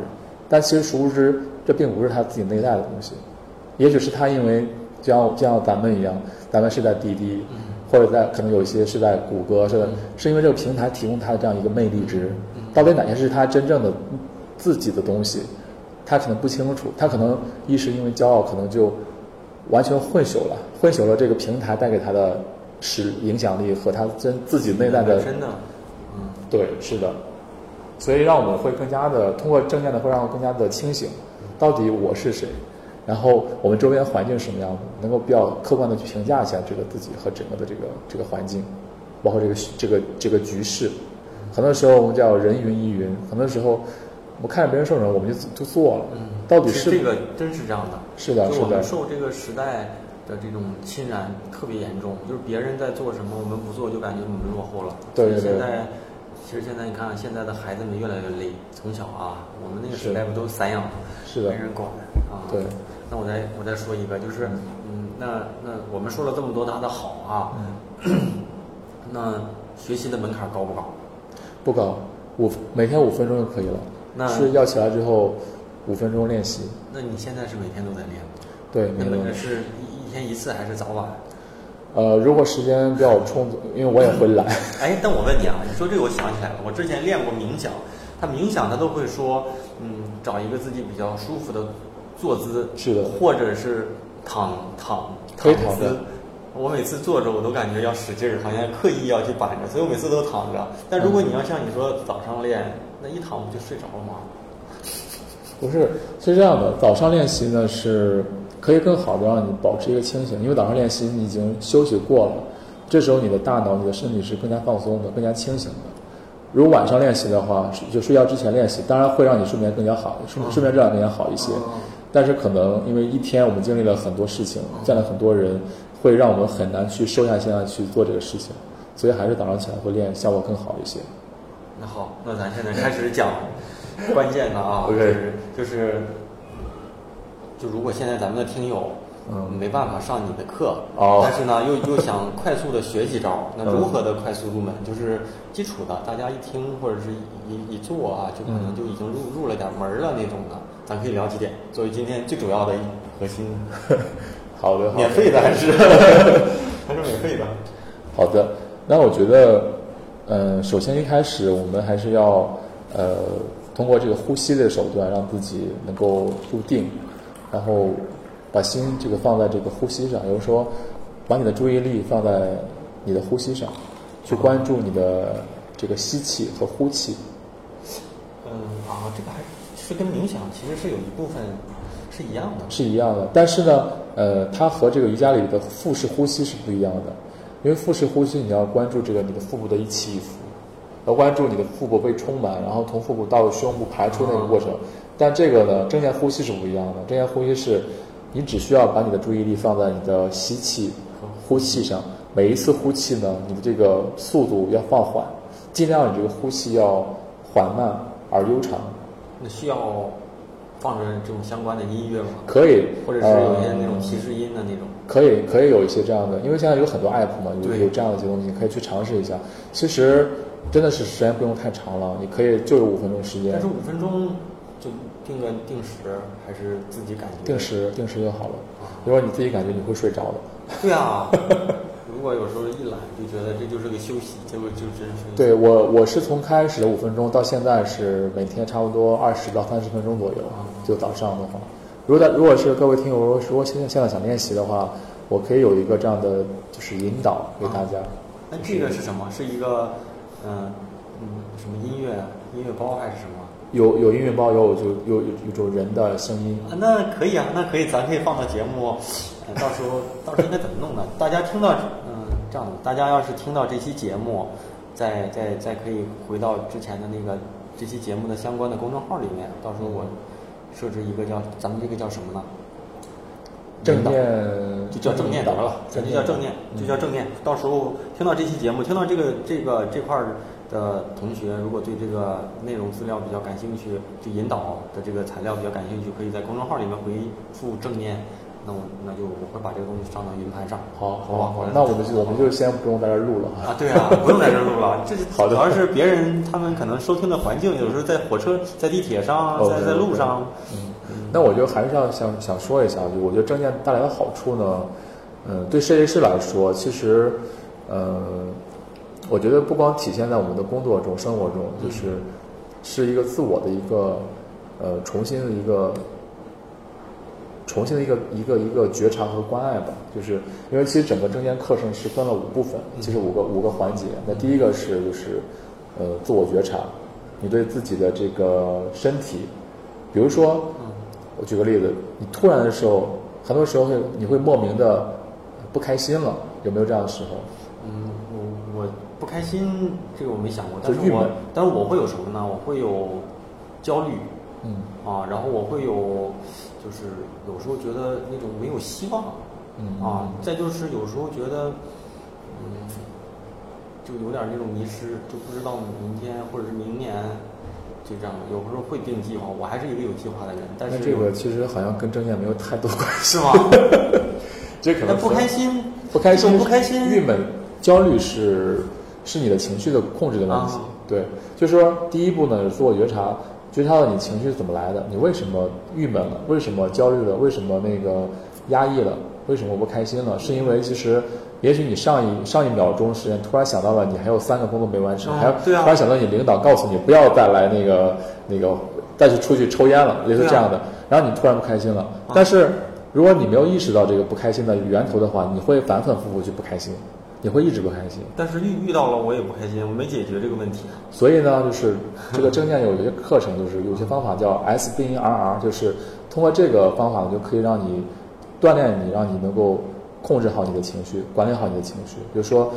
但其实殊不知这并不是他自己内在的东西，也许是他因为就像就像咱们一样，咱们是在滴滴，或者在可能有一些是在谷歌，是是因为这个平台提供他的这样一个魅力值，到底哪些是他真正的自己的东西，他可能不清楚，他可能一是因为骄傲，可能就完全混淆了，混淆了这个平台带给他的是影响力和他真自己内在的真的，嗯，对，是的，所以让我们会更加的通过正念的，会让我更加的清醒，到底我是谁，然后我们周边环境是什么样子，能够比较客观的去评价一下这个自己和整个的这个这个环境，包括这个这个这个局势。很多时候我们叫人云亦云，很多时候我们看着别人受人，我们就就做了，嗯到底是这个真是这样的，是的，就是我的们受这个时代的这种侵染特别严重，就是别人在做什么，我们不做就感觉我们落后了。对对对现在其实现在你看，现在的孩子们越来越累，从小啊，我们那个时代不都散养，是的没人管啊。对。那我再我再说一个，就是嗯，那那我们说了这么多他的好啊，那学习的门槛高不高？不高，五每天五分钟就可以了。那是要起来之后五分钟练习。那你现在是每天都在练吗？对，那每天是一一天一次还是早晚？呃，如果时间比较充足，因为我也会懒。哎，但我问你啊，你说这个我想起来了，我之前练过冥想，他冥想他都会说，嗯，找一个自己比较舒服的坐姿，是的或者是躺躺躺姿躺。我每次坐着，我都感觉要使劲儿，好像刻意要去板着，所以我每次都躺着。但如果你要像你说早上练，那一躺不就睡着了吗？不是，是这样的，早上练习呢是可以更好的让你保持一个清醒，因为早上练习你已经休息过了，这时候你的大脑、你的身体是更加放松的、更加清醒的。如果晚上练习的话，就睡觉之前练习，当然会让你睡眠更加好，睡睡眠质量更加好一些。但是可能因为一天我们经历了很多事情，见了很多人，会让我们很难去收下心来去做这个事情，所以还是早上起来会练效果更好一些。那好，那咱现在开始讲关键的啊就是就是，就如果现在咱们的听友，嗯。没办法上你的课，哦。但是呢又又想快速的学几招，那嗯。如何的快速入门？就是基础的，大家一听或者是一一做啊，就可能嗯。就已经入入了点门儿了那种的，咱可以聊几点，作为今天最主要的一核心，好的，好的。免费的还是？还是免费的？好的，那我觉得，嗯、首先一开始我们还是要，呃，通过这个呼吸的手段，让自己能够入定，然后把心这个放在这个呼吸上，也就是说，把你的注意力放在你的呼吸上，去关注你的这个吸气和呼气。嗯啊，这个还是跟冥想其实是有一部分是一样的。是一样的，但是呢，呃，它和这个瑜伽里的腹式呼吸是不一样的，因为腹式呼吸你要关注这个你的腹部的一起一伏，要关注你的腹部被充满，然后从腹部到胸部排出那个过程。但这个呢，正念呼吸是不一样的，正念呼吸是，你只需要把你的注意力放在你的吸气和呼气上，每一次呼气呢，你的这个速度要放缓，尽量你这个呼气要缓慢而悠长。那需要放着这种相关的音乐吗？可以，或者是有一些呃那种提示音的那种。可以，可以有一些这样的，因为现在有很多 app 嘛，有对有这样的一些东西，可以去尝试一下。其实真的是时间不用太长了，你可以就有五分钟时间但是，五分钟就定个定时，还是自己感觉定。时定时就好了。如果你自己感觉你会睡着的，对啊，如果有时候一懒就觉得这就是个休息，结果就真是。对我我是从开始的五分钟到现在是每天差不多二十到三十分钟左右，就早上的话。如果在如果是各位听友，如果现在现在想练习的话，我可以有一个这样的就是引导给大家。那这个是什么？是一个嗯嗯什么音乐音乐包还是什么？有有音乐包，有就有有有种人的声音，啊，那可以啊，那可以，咱可以放到节目，呃到时候 到时候应该怎么弄呢？大家听到，嗯，这样的，大家要是听到这期节目，再再再可以回到之前的那个这期节目的相关的公众号里面，到时候我设置一个叫咱们这个叫什么呢？正念就叫正念得了，这就叫正念，就叫正念。到时候听到这期节目，听到这个这个这块儿的同学，如果对这个内容资料比较感兴趣，对引导的这个材料比较感兴趣，可以在公众号里面回复“正念”那我那就我会把这个东西上到云盘上。好，好吧好，那我们就我们就先不用在这儿录了啊，对啊，不用在这儿录了。这好的主要是别人他们可能收听的环境，有时候在火车、在地铁上、在在路上。嗯，那我就还是要想想说一下，就我觉得证件带来的好处呢，嗯，对设计师来说，其实，呃，我觉得不光体现在我们的工作中、生活中，就是是一个自我的一个呃重新的一个重新的一个一个一个觉察和关爱吧。就是因为其实整个证件课程是分了五部分，其实五个五个环节。那第一个是就是呃自我觉察，你对自己的这个身体，比如说。我举个例子，你突然的时候，很多时候会你会莫名的不开心了，有没有这样的时候？嗯，我我不开心，这个我没想过，但是我但是我会有什么呢？我会有焦虑嗯啊，然后我会有就是有时候觉得那种没有希望嗯啊，再就是有时候觉得嗯，就有点那种迷失，就不知道明天或者是明年。就这样，有时候会定计划。我还是一个有计划的人，但是那这个其实好像跟正念没有太多关系，是吗？这可能那不开心，不开心不开心，郁闷、焦虑是是你的情绪的控制的问题。啊对，就是说第一步呢是自我觉察，觉察到你情绪是怎么来的，你为什么郁闷了，为什么焦虑了，为什么那个压抑了，为什么不开心了？是因为其实。也许你上一上一秒钟时间突然想到了你还有三个工作没完成，嗯还有啊突然想到你领导告诉你不要再来那个那个再去出去抽烟了，类似对啊这样的，然后你突然不开心了。但是如果你没有意识到这个不开心的源头的话，你会反反复复去不开心，你会一直不开心。但是遇遇到了我也不开心，我没解决这个问题。所以呢，就是这个正念有一些课程，就是有些方法叫 S B N R R，就是通过这个方法呢，就可以让你锻炼你，让你能够控制好你的情绪，管理好你的情绪。比如说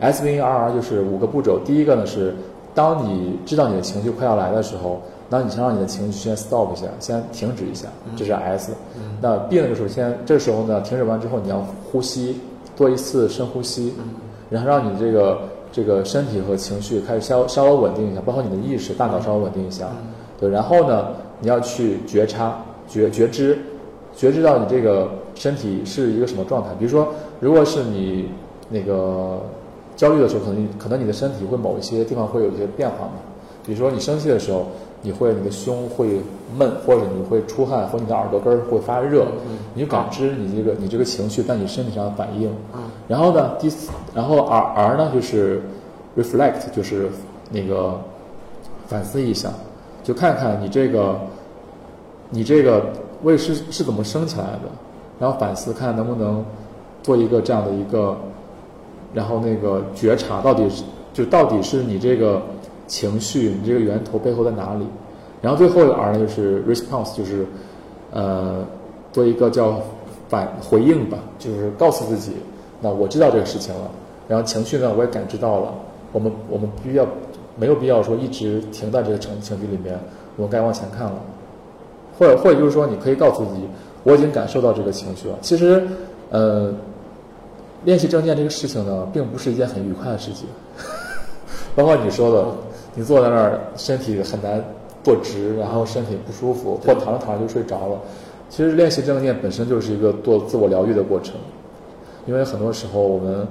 S B N R R 就是五个步骤，第一个呢是当你知道你的情绪快要来的时候，那你先让你的情绪先 stop 一下，先停止一下，这是 S。那 B 呢就是先这时候呢停止完之后，你要呼吸，做一次深呼吸，然后让你这个这个身体和情绪开始稍稍微稳定一下，包括你的意识、大脑稍微稳定一下。对，然后呢，你要去觉察、觉觉知，觉知到你这个身体是一个什么状态。比如说，如果是你那个焦虑的时候，可能可能你的身体会某一些地方会有一些变化嘛。比如说你生气的时候，你会你的胸会闷，或者你会出汗，或者你的耳朵根儿会发热，你就感知你这个你这个情绪在你身体上的反应。然后呢，第四，然后 R R 呢就是 reflect，就是那个反思一下，就看看你这个你这个胃是是怎么升起来的，然后反思看能不能做一个这样的一个，然后那个觉察到底是就到底是你这个情绪你这个源头背后在哪里，然后最后一个 R 呢就是 response，就是呃做一个叫反回应吧，就是告诉自己，那我知道这个事情了，然后情绪呢我也感知到了，我们我们必要没有必要说一直停在这个情情绪里面，我们该往前看了。或者或者就是说，你可以告诉自己，我已经感受到这个情绪了。其实，呃，练习正念这个事情呢，并不是一件很愉快的事情。包括你说的，你坐在那儿，身体很难坐直，然后身体不舒服，或躺着躺着就睡着了。其实练习正念本身就是一个做自我疗愈的过程，因为很多时候我们。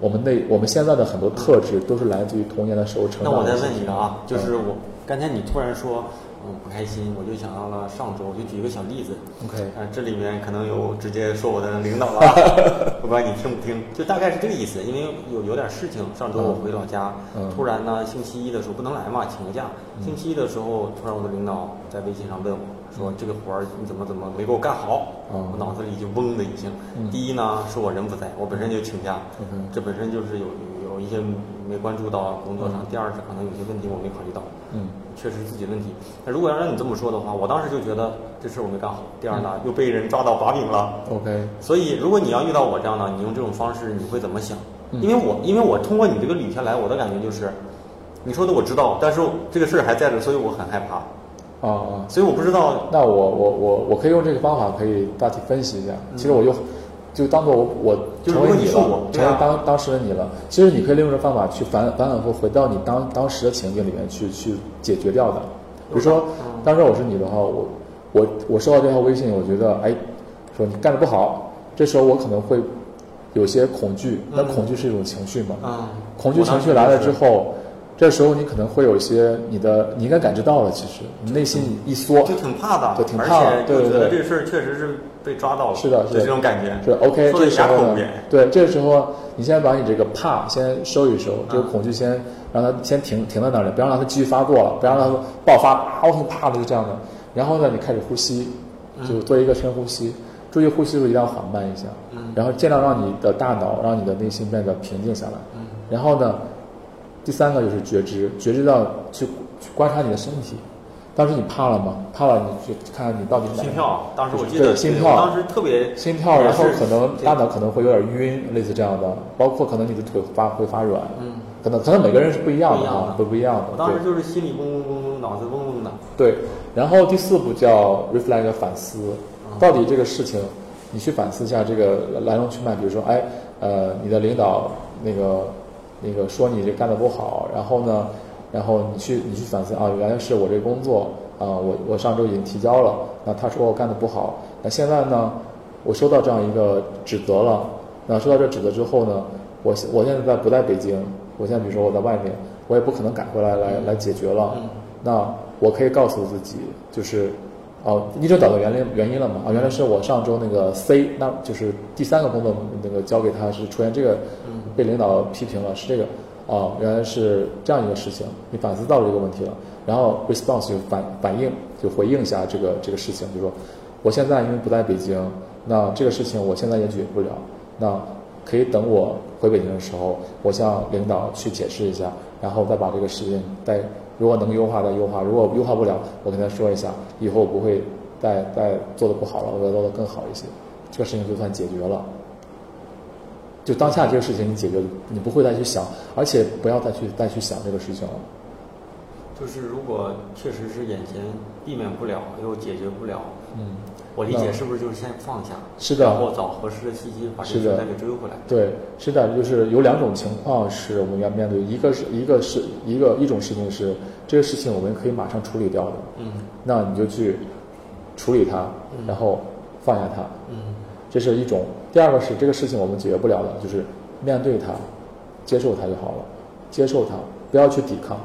我们内我们现在的很多特质都是来自于童年的时候成长。那我再问一个啊，嗯就是我刚才你突然说，嗯，不开心，我就想到了上周，我就举一个小例子。OK，啊，这里面可能有直接说我的领导了，不管你听不听，就大概是这个意思。因为有有点事情，上周我回老家，嗯突然呢，星期一的时候不能来嘛，请个假。星期一的时候，突然我的领导在微信上问我说：“这个活儿你怎么怎么没给我干好？”嗯我脑子里就嗡的一声。嗯第一呢，是我人不在，我本身就请假这本身就是有有一些没关注到工作上。第二是可能有些问题我没考虑到。嗯确实是自己的问题。那如果要让你这么说的话，我当时就觉得这事儿我没干好。第二呢，又被人抓到把柄了。，OK，所以，如果你要遇到我这样的，你用这种方式，你会怎么想？嗯因为我，因为我通过你这个捋下来，我的感觉就是，你说的我知道，但是这个事儿还在这，所以我很害怕。啊啊，所以我不知道，那我我我我可以用这个方法可以大体分析一下。其实我就就当做我我成为你了，成为当当时的你了。其实你可以利用这方法去反反反复回到你当当时的情境里面去去解决掉的。比如说，当时我是你的话，我我我收到这条微信，我觉得哎，说你干的不好，这时候我可能会有些恐惧，那恐惧是一种情绪嘛，嗯，恐惧情绪来了之后，这时候你可能会有一些你的你应该感知到了，其实你内心一缩，就挺怕的，就挺怕的对对就觉得对这事儿确实是被抓到了，是的是的这种感觉，是 OK，这时候对，这时候你先把你这个怕先收一收，这个嗯恐惧先让它先停停在那里，不要让它继续发作了，不要让它爆发啊，我很怕的，就这样的。然后呢，你开始呼吸，就做一个深呼吸，注意呼吸的时候一定要缓慢一下，嗯然后尽量让你的大脑、让你的内心变得平静下来。嗯然后呢，第三个就是觉知，觉知到去去观察你的身体。当时你怕了吗？怕了，你去看看你到底哪心跳，当时我记得心跳当时特别心跳，然后可能大脑可能会有点晕，类似这样的，包括可能你的腿发会发软，嗯，可能可能每个人是不一样的啊不一样的，不不一样的。我当时就是心里嗡嗡嗡嗡，脑子嗡嗡的，对。对，然后第四步叫 reflect 反思，嗯。到底这个事情，你去反思一下这个来龙去脉，比如说，哎，呃，你的领导那个那个说你这干的不好，然后呢，然后你去你去反思啊，原来是我这个工作啊，我我上周已经提交了，那他说我干的不好，那现在呢，我收到这样一个指责了，那收到这指责之后呢，我现我现在在不在北京，我现在比如说我在外面，我也不可能赶回来来来解决了，嗯。那我可以告诉自己，就是，哦，你就找到原因原因了嘛？啊，原来是我上周那个 C，那就是第三个工作那个交给他是出现这个，被领导批评了，是这个，哦，原来是这样一个事情，你反思到了这个问题了，然后 response 就反反应就回应一下这个这个事情，就说我现在因为不在北京，那这个事情我现在也解决不了，那可以等我回北京的时候，我向领导去解释一下，然后再把这个事情再如果能优化再优化，如果优化不了，我跟他说一下，以后不会再再做的不好了，我要做的更好一些，这个事情就算解决了。就当下这个事情你解决，你不会再去想，而且不要再去再去想这个事情了。就是如果确实是眼前避免不了又解决不了，嗯，我理解是不是就是先放下，是的然后找合适的契机把这是的事再给追回来？对，是的，就是有两种情况是我们要面对，一个是一个是一个一种事情是这个事情我们可以马上处理掉的，嗯那你就去处理它，然后放下它，嗯这是一种。第二个是这个事情我们解决不了的，就是面对它，接受它就好了，接受它，不要去抵抗。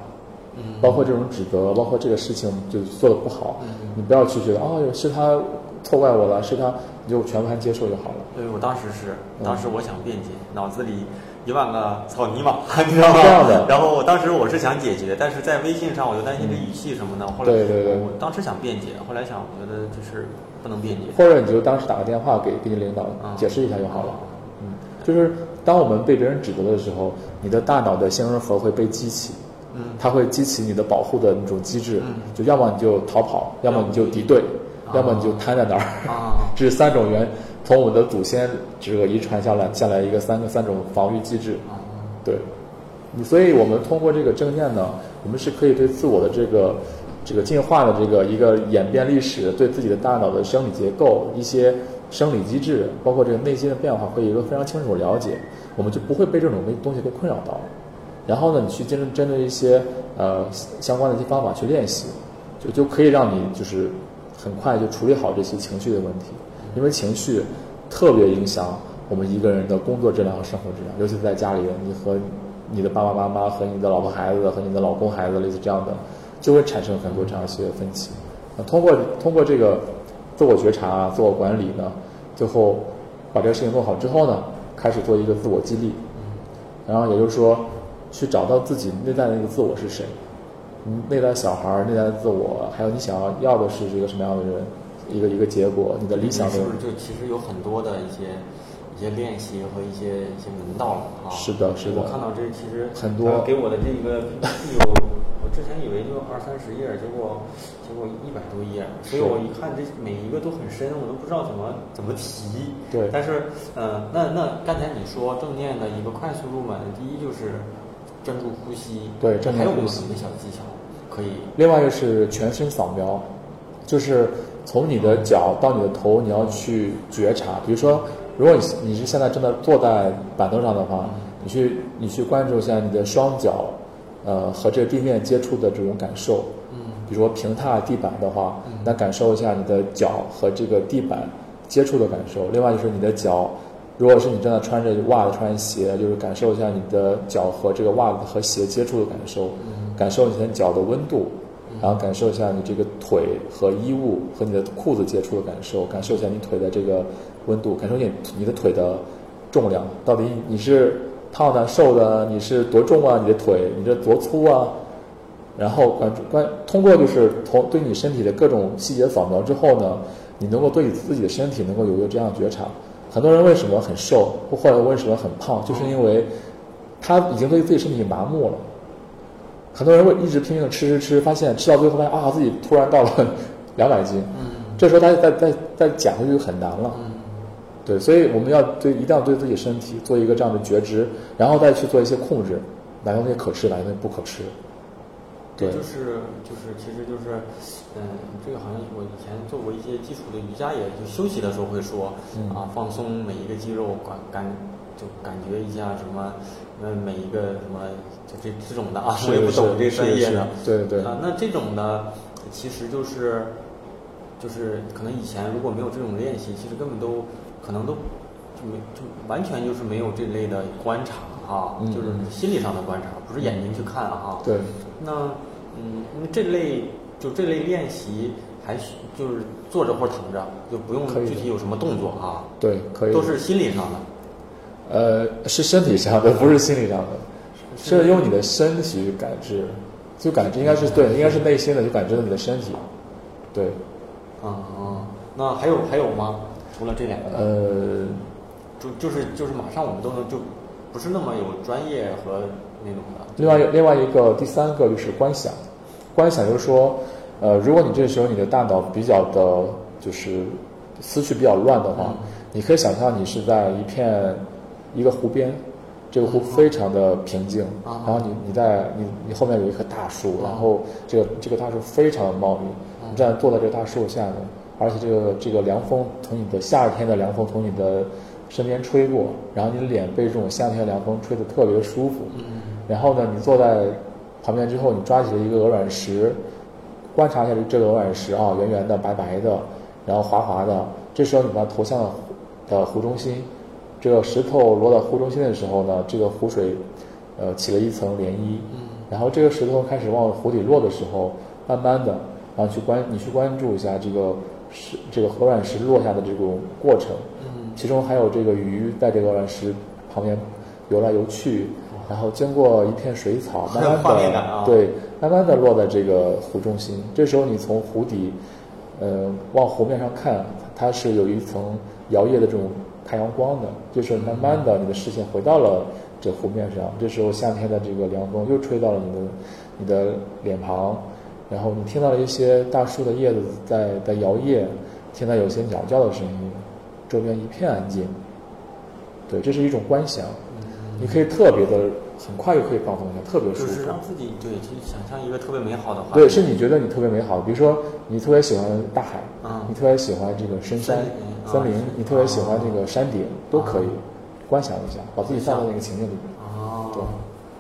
嗯包括这种指责，包括这个事情就做的不好，你不要去觉得哦是他错怪我了，是他，你就全盘接受就好了。对，我当时是，嗯当时我想辩解，脑子里一万个草泥马，你知道吗？这样的然后我当时我是想解决，但是在微信上我就担心这语气什么的。后来对对对我当时想辩解，后来想，我觉得这事不能辩解。或者你就当时打个电话给给你领导嗯解释一下就好了。嗯，就是当我们被别人指责的时候，你的大脑的杏仁核会被激起，嗯它会激起你的保护的那种机制嗯，就要么你就逃跑，要么你就敌对，要么你就瘫在那儿。啊，这是三种原从我们的祖先这个遗传下来下来一个三个三种防御机制。对，你所以我们通过这个正念呢，我们是可以对自我的这个这个进化的这个一个演变历史，对自己的大脑的生理结构、一些生理机制，包括这个内心的变化，会有一个非常清楚的了解，我们就不会被这种东西给困扰到。然后呢，你去针针对一些呃相关的一些方法去练习，就就可以让你就是很快就处理好这些情绪的问题，因为情绪特别影响我们一个人的工作质量和生活质量，尤其是在家里，你和你的爸爸妈妈和你的老婆孩子和你的老公孩子类似这样的，就会产生很多这样一些分歧。那通过通过这个自我觉察、自我管理呢，最后把这个事情做好之后呢，开始做一个自我激励，然后也就是说，去找到自己内在的那个自我是谁，嗯，内在小孩、内在的自我，还有你想要要的是一个什么样的人，一个一个结果，你的理想的是不是就其实有很多的一些一些练习和一些一些门道了啊？是的是的我看到这其实很多他给我的这个有，我之前以为就二三十页，结果结果一百多页，所以我一看这每一个都很深，我都不知道怎么怎么提。对但是呃，那那刚才你说正念的一个快速入门，第一就是专注呼吸，对专注还有没有什么小技巧可以？另外一个是全身扫描，就是从你的脚到你的头，你要去觉察。比如说，如果你你是现在正在坐在板凳上的话，你去你去关注一下你的双脚，呃，和这个地面接触的这种感受。嗯。比如说平踏地板的话，那感受一下你的脚和这个地板接触的感受，另外就是你的脚，如果是你正在穿着袜子、穿鞋，就是感受一下你的脚和这个袜子和鞋接触的感受，感受你的脚的温度，然后感受一下你这个腿和衣物和你的裤子接触的感受，感受一下你腿的这个温度，感受你你的腿的重量，到底你是胖的、瘦的，你是多重啊？你的腿，你这多粗啊？然后关注关通过就是从对你身体的各种细节扫描之后呢，你能够对你自己的身体能够有一个这样觉察。很多人为什么很瘦，或者为什么很胖，就是因为他已经对自己身体麻木了。很多人会一直拼命的吃吃吃，发现吃到最后发现啊自己突然到了 两百斤，这时候他再再再减回去就很难了。对，所以我们要对一定要对自己身体做一个这样的觉知，然后再去做一些控制，哪些东西可吃，哪些东西不可吃。对，就是就是，其实就是，嗯，这个好像我以前做过一些基础的瑜伽，也就休息的时候会说，啊，放松每一个肌肉，感感就感觉一下什么，呃，每一个什么，就这这种的啊，我也不懂这专业的，对对。啊，那这种呢，其实就是，就是可能以前如果没有这种练习，其实根本都可能都就没就完全就是没有这类的观察啊，就是心理上的观察，不是眼睛去看啊，对，那。嗯，那这类就这类练习，还是就是坐着或躺着，就不用具体有什么动作啊。对，可以。都是心理上的。呃，是身体上的，不是心理上的，是用你的身体去感知，就感知应该是对，应该是内心的，就感知到你的身体。对。啊啊，那还有还有吗？除了这两个？呃，就就是就是马上我们都能就，不是那么有专业和那种的。另外另外一个第三个就是观想。观想就是说，呃，如果你这时候你的大脑比较的，就是思绪比较乱的话，你可以想象你是在一片一个湖边，这个湖非常的平静，然后你你在你你后面有一棵大树，然后这个这个大树非常的茂密，你这样坐在这个大树下面，而且这个这个凉风从你的夏天的凉风从你的身边吹过，然后你的脸被这种夏天的凉风吹得特别舒服，然后呢，你坐在。旁边之后，你抓起了一个鹅卵石，观察一下这个鹅卵石啊，圆圆的、白白的，然后滑滑的。这时候你把它投向了的湖中心，这个石头落到湖中心的时候呢，这个湖水呃起了一层涟漪。嗯。然后这个石头开始往湖底落的时候，慢慢的，然后去关你去关注一下这个石这个鹅卵石落下的这种过程。嗯。其中还有这个鱼在这个鹅卵石旁边游来游去。然后经过一片水草，慢慢的对，慢慢的落在这个湖中心。这时候你从湖底，呃，往湖面上看，它是有一层摇曳的这种太阳光的。就是慢慢的，你的视线回到了这湖面上。这时候夏天的这个凉风又吹到了你的你的脸庞，然后你听到了一些大树的叶子在在摇曳，听到有些鸟叫的声音，周边一片安静。对，这是一种观想。你可以特别的很快就可以放松一下，特别舒服。就是让自己对去想象一个特别美好的画面。对，是你觉得你特别美好，比如说你特别喜欢大海，嗯，你特别喜欢这个深山、森林，你特别喜欢这个山顶，都可以观想一下，把自己放在那个情境里面。哦，对，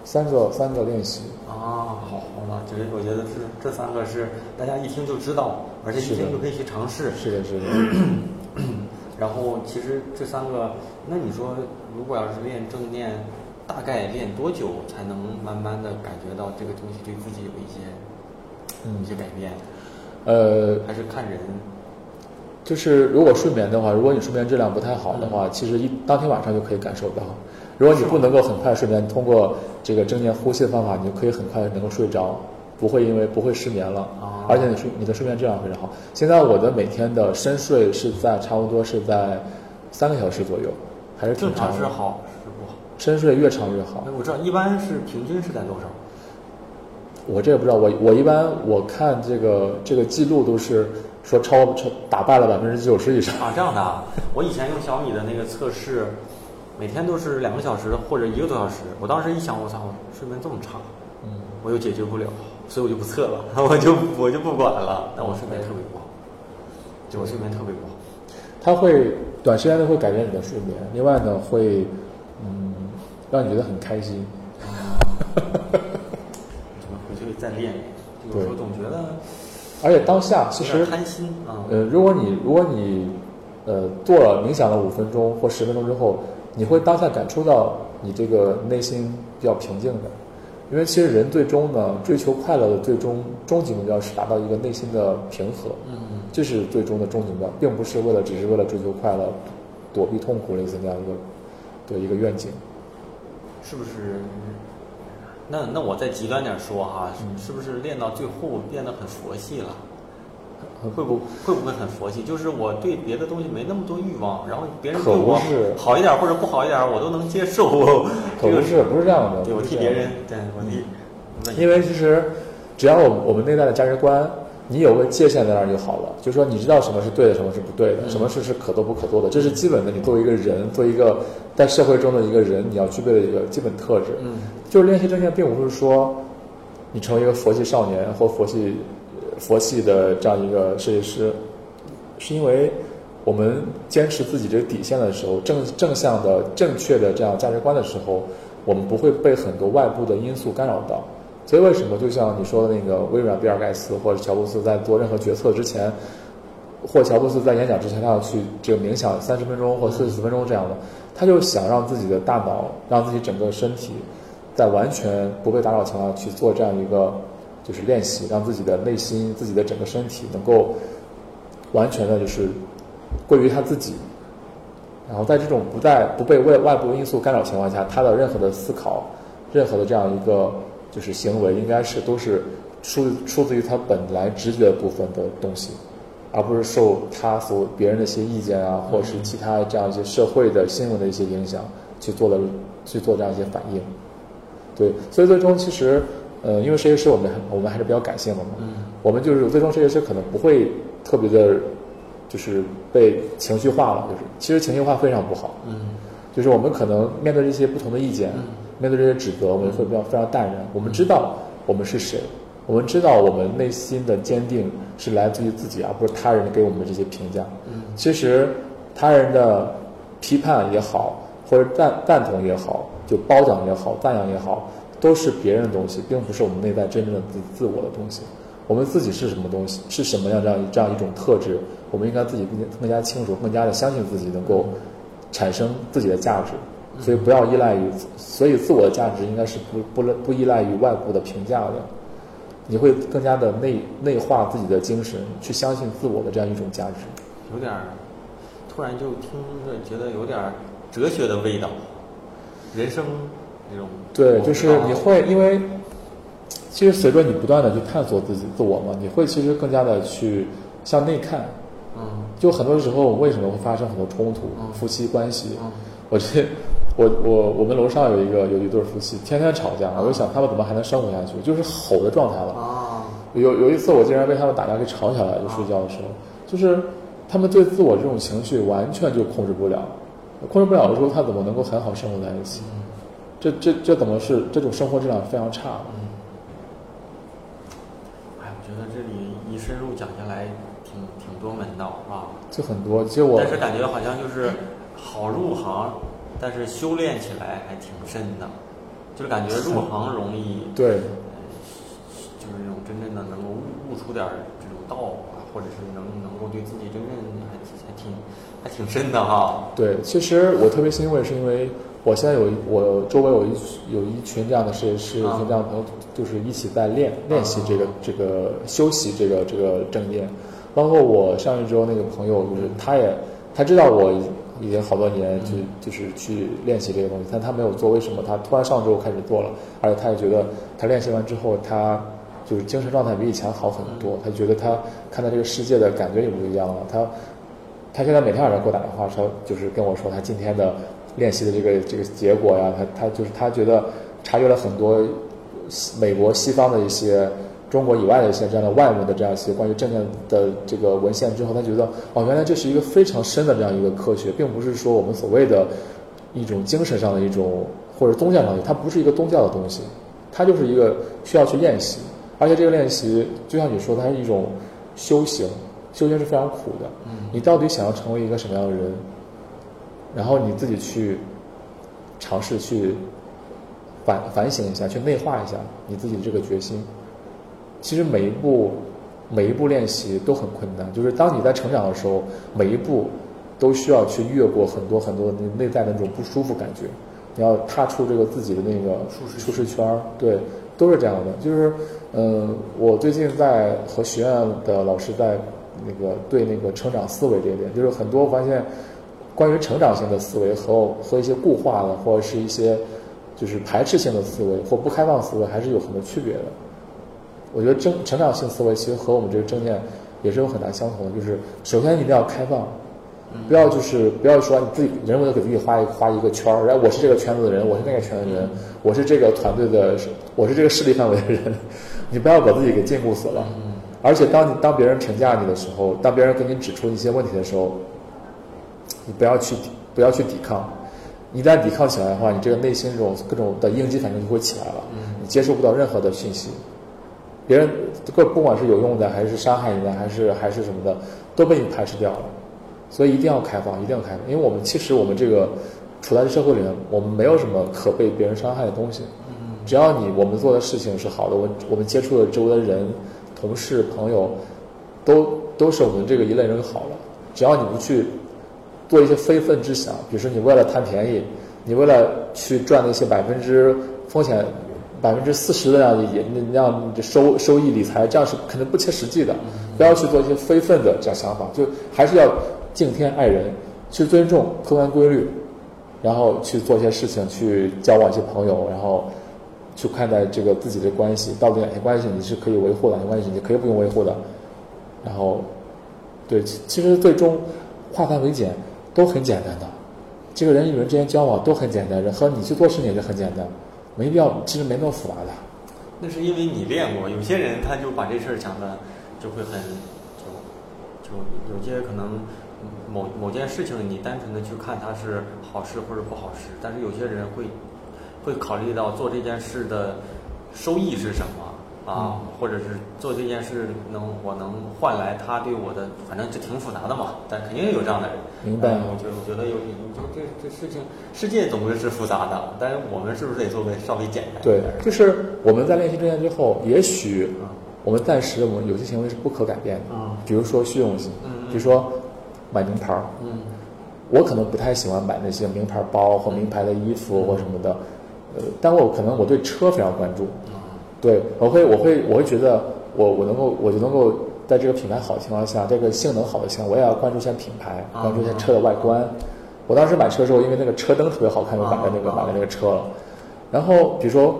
三个三个练习。啊，好好了，这我觉得这这三个是大家一听就知道，而且一听就可以去尝试。是的，是的。然后其实这三个，那你说？如果要是练正念，大概练多久才能慢慢的感觉到这个东西对自己有一些嗯，一些改变？呃，还是看人。就是如果睡眠的话，如果你睡眠质量不太好的话，其实一当天晚上就可以感受到。如果你不能够很快睡眠，通过这个正念呼吸的方法，你就可以很快能够睡着，不会因为不会失眠了。啊。而且你睡你的睡眠质量非常好。现在我的每天的深睡是在差不多是在三个小时左右。还是正常是好是不好？深睡越长越好。我知道一般是平均是在多少？我这也不知道，我我一般我看这个这个记录都是说超超打败了百分之九十以上啊，这样的。啊我以前用小米的那个测试，每天都是两个小时或者一个多小时。我当时一想，我操，睡眠这么差，嗯，我又解决不了，所以我就不测了，我 就我就不管了。但我睡眠特别不好，就我睡眠特别不好。它会短时间内会改变你的睡眠，另外呢会，嗯，让你觉得很开心。怎么回去再练？有时候总觉得，而且当下其实贪心啊。呃，如果你如果你呃做了冥想了五分钟或十分钟之后，你会当下感触到你这个内心比较平静的。因为其实人最终呢，追求快乐的最终终极目标是达到一个内心的平和，嗯这是最终的终极目标，并不是为了只是为了追求快乐，躲避痛苦类似那样一个对一个愿景。是不是？那那我再极端点说哈，嗯是不是练到最后变得很佛系了？会不会不会很佛系？就是我对别的东西没那么多欲望，然后别人对我是好一点或者不好一点，我都能接受。这个可不是，不是这样的。对我替别人，对我替，因为其实只要我们我们内在的价值观，你有个界限在那儿就好了。就是说，你知道什么是对的，什么是不对的，嗯什么事是可做不可做的，这是基本的。你作为一个人，作为一个在社会中的一个人，你要具备的一个基本特质。嗯就是练习正念，并不是说你成为一个佛系少年或佛系佛系的这样一个设计师，是因为我们坚持自己这个底线的时候，正正向的、正确的这样价值观的时候，我们不会被很多外部的因素干扰到。所以为什么就像你说的那个微软比尔盖茨或者乔布斯在做任何决策之前，或乔布斯在演讲之前，他要去这个冥想三十分钟或四十分钟这样的，他就想让自己的大脑，让自己整个身体，在完全不被打扰情况下去做这样一个就是练习，让自己的内心、自己的整个身体能够完全的就是归于他自己。然后在这种不在不被外外部因素干扰情况下，他的任何的思考，任何的这样一个就是行为，应该是都是出出自于他本来直觉部分的东西，而不是受他所别人的一些意见啊，或者是其他这样一些社会的新闻的一些影响去做的去做这样一些反应。对，所以最终其实，呃，因为设计师我们我们还是比较感性的嘛，嗯我们就是最终设计师可能不会特别的，就是被情绪化了，就是其实情绪化非常不好，嗯就是我们可能面对这些不同的意见，面对这些指责，我们会比较非常淡然。我们知道我们是谁，我们知道我们内心的坚定是来自于自己，而不是他人给我们的这些评价。嗯其实他人的批判也好，或者赞赞同也好，就褒奖也好，赞扬也好，都是别人的东西，并不是我们内在真正的自自我的东西。我们自己是什么东西，是什么样这样这样一种特质，我们应该自己更加更加清楚，更加的相信自己能够产生自己的价值。所以不要依赖于，所以自我的价值应该是不不不依赖于外部的评价的。你会更加的内内化自己的精神，去相信自我的这样一种价值。有点儿，突然就听着觉得有点儿哲学的味道，人生这种。对，就是你会因为，其实随着你不断的去探索自己自我嘛，你会其实更加的去向内看。嗯就很多时候为什么会发生很多冲突，嗯夫妻关系？嗯我这我我我们楼上有一个有一对夫妻，天天吵架，我就想他们怎么还能生活下去？就是吼的状态了。啊有有一次我竟然被他们打架给吵起来了，就睡觉的时候，就是他们对自我这种情绪完全就控制不了，控制不了的时候，他怎么能够很好生活在一起？这这这怎么是这种生活质量非常差的？哎，我觉得这里一深入讲下来，挺挺多门道啊。就很多，其实我但是感觉好像就是好入行，但是修炼起来还挺深的，就是感觉入行容易，对就是那种真正的能够悟悟出点儿这种道啊，或者是能能够对自己真正还挺还挺还挺深的哈。对，其实我特别欣慰，是因为我现在有一我周围有一有一群这样的设计师，有一群这样的朋友，就是一起在练练习这个这个修习这个这个正念。包括我上一周那个朋友，就是他也他知道我已经好多年就就是去练习这个东西，但他没有做，为什么？他突然上周开始做了，而且他也觉得他练习完之后，他就是精神状态比以前好很多，他觉得他看待这个世界的感觉也不一样了，他。他现在每天晚上给我打电话说，就是跟我说他今天的练习的这个这个结果呀，他他就是他觉得查阅了很多西美国西方的一些中国以外的一些这样的外文的这样一些关于正念的这个文献之后，他觉得哦，原来这是一个非常深的这样一个科学，并不是说我们所谓的一种精神上的一种或者宗教上的，它不是一个宗教的东西，它就是一个需要去练习，而且这个练习就像你说，它是一种修行。修行是非常苦的，你到底想要成为一个什么样的人？然后你自己去尝试去反反省一下，去内化一下你自己的这个决心。其实每一步每一步练习都很困难，就是当你在成长的时候，每一步都需要去越过很多很多的内在的那种不舒服感觉，你要踏出这个自己的那个舒适圈儿，对，都是这样的。就是，嗯、我最近在和学院的老师在那个对那个成长思维这一点，就是很多发现关于成长性的思维和和一些固化的或者是一些就是排斥性的思维或不开放思维还是有很多区别的。我觉得正成长性思维其实和我们这个正念也是有很大相同的，就是首先一定要开放，不要就是不要说你自己人为的给自己画一画一个圈儿，然后我是这个圈子的人，我是那个圈子的人，我是这个团队的，我是这个势力范围的人，你不要把自己给禁锢死了。而且当你当别人评价你的时候，当别人给你指出一些问题的时候，你不要去抵不要去抵抗，一旦抵抗起来的话，你这个内心这种各种的应激反应就会起来了，你接受不到任何的讯息。别人不不管是有用的，还是伤害你的，还是还是什么的，都被你排斥掉了。所以一定要开放，一定要开放，因为我们其实我们这个处在这社会里面，我们没有什么可被别人伤害的东西。只要你我们做的事情是好的，我我们接触的周围的人、同事、朋友，都都是我们这个一类人好了。只要你不去做一些非分之想，比如说你为了贪便宜，你为了去赚那些百分之风险百分之四十的那样也那样的收收益理财，这样是肯定不切实际的。不要去做一些非分的这样想法，就还是要敬天爱人，去尊重客观规律，然后去做一些事情，去交往一些朋友，然后去看待这个自己的关系，到底哪些关系你是可以维护的，哪些关系你可以不用维护的。然后，对，其实最终化繁为简都很简单的，这个人与人之间交往都很简单，和你去做事情也是很简单，没必要，其实没那么复杂的。那是因为你练过，有些人他就把这事儿想的就会很就就有些可能某某件事情你单纯的去看它是好事或者不好事，但是有些人会会考虑到做这件事的收益是什么啊，或者是做这件事能我能换来他对我的，反正就挺复杂的嘛，但肯定有这样的人。明白。嗯我觉得我觉得有你就这这事情，世界总归是复杂的，但是我们是不是得做个稍微简单对？，就是我们在练习这件之后，也许我们暂时我们有些行为是不可改变的，嗯。比如说虚荣心，嗯比如说买名牌儿，嗯。我可能不太喜欢买那些名牌包或名牌的衣服或什么的，呃，但我可能我对车非常关注，对我会我会我会觉得我我能够我就能够在这个品牌好的情况下，这个性能好的情况，我也要关注一下品牌，啊关注一下车的外观。我当时买车的时候，因为那个车灯特别好看，就买了那个啊买了那个车了。然后比如说，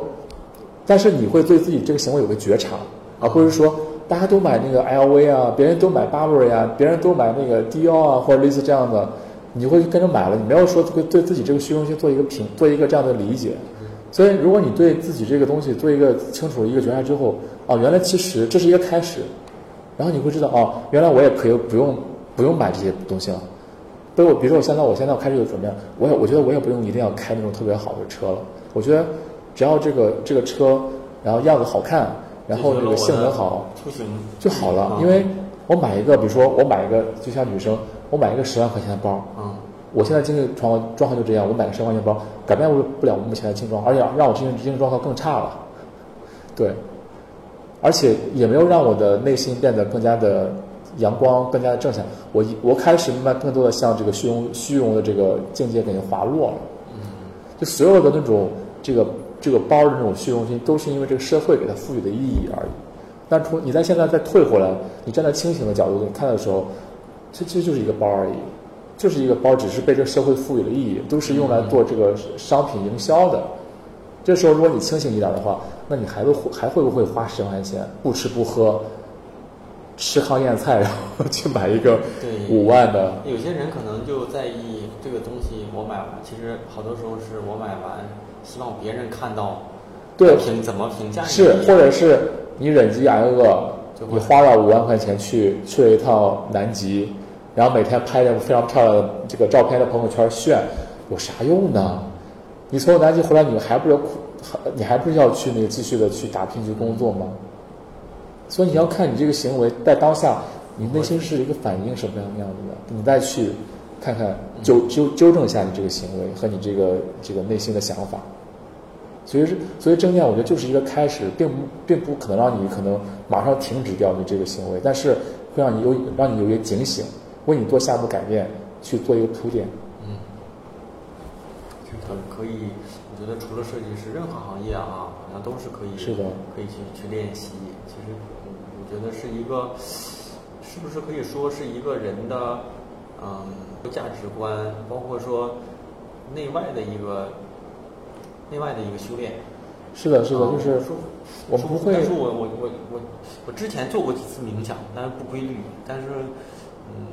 但是你会对自己这个行为有个觉察，而不是说大家都买那个 LV 啊，别人都买 Burberry 啊，别人都买那个迪奥啊，或者类似这样的，你会跟着买了，你没有说对对自己这个虚荣心做一个评，做一个这样的理解。所以，如果你对自己这个东西做一个清楚的一个觉察之后，哦，原来其实这是一个开始，然后你会知道，哦，原来我也可以不用不用买这些东西了。对我，比如说我现在我现在我开始有怎么样，我也我觉得我也不用一定要开那种特别好的车了。我觉得只要这个这个车，然后样子好看，然后这个性能好，出行就好了啊。因为我买一个，比如说我买一个，就像女生，我买一个十万块钱的包，嗯我现在经济状况状况就这样，我买个十万块钱包，改变不不了我目前的经济状况，而且让我经济经济状况更差了。对，而且也没有让我的内心变得更加的阳光，更加的正向。我我开始慢慢更多的向这个虚荣虚荣的这个境界给滑落了。就所有的那种这个这个包的那种虚荣心，都是因为这个社会给它赋予的意义而已。但从你在现在再退回来，你站在清醒的角度你看的时候，这其实就是一个包而已，就是一个包，只是被这个社会赋予了意义，都是用来做这个商品营销的。这时候，如果你清醒一点的话，那你还会还会不会花十万块钱不吃不喝，吃糠咽菜，然后去买一个对五万的？有些人可能就在意这个东西，我买完，其实好多时候是我买完，希望别人看到对评怎么评价你，是，或者是你忍饥挨饿就，会你花了五万块钱去去了一趟南极，然后每天拍着非常漂亮的这个照片的朋友圈炫，有啥用呢？你从南极回来，你还不是要苦，你还不是要去那个继续的去打拼去工作吗？所以你要看你这个行为在当下，你内心是一个反应什么样样子的，你再去看看纠纠纠正一下你这个行为和你这个这个内心的想法。所以是，所以正念我觉得就是一个开始，并并不可能让你可能马上停止掉你这个行为，但是会让你有让你有一个警醒，为你做下一步改变去做一个铺垫。嗯，这个可以，我觉得除了设计师，任何行业啊，好像都是可以是的可以去去练习。其实，嗯我觉得是一个，是不是可以说是一个人的，嗯，价值观，包括说内外的一个内外的一个修炼。是的，是的，啊就是说我们不会但是我我我我我之前做过几次冥想，但是不规律，但是嗯，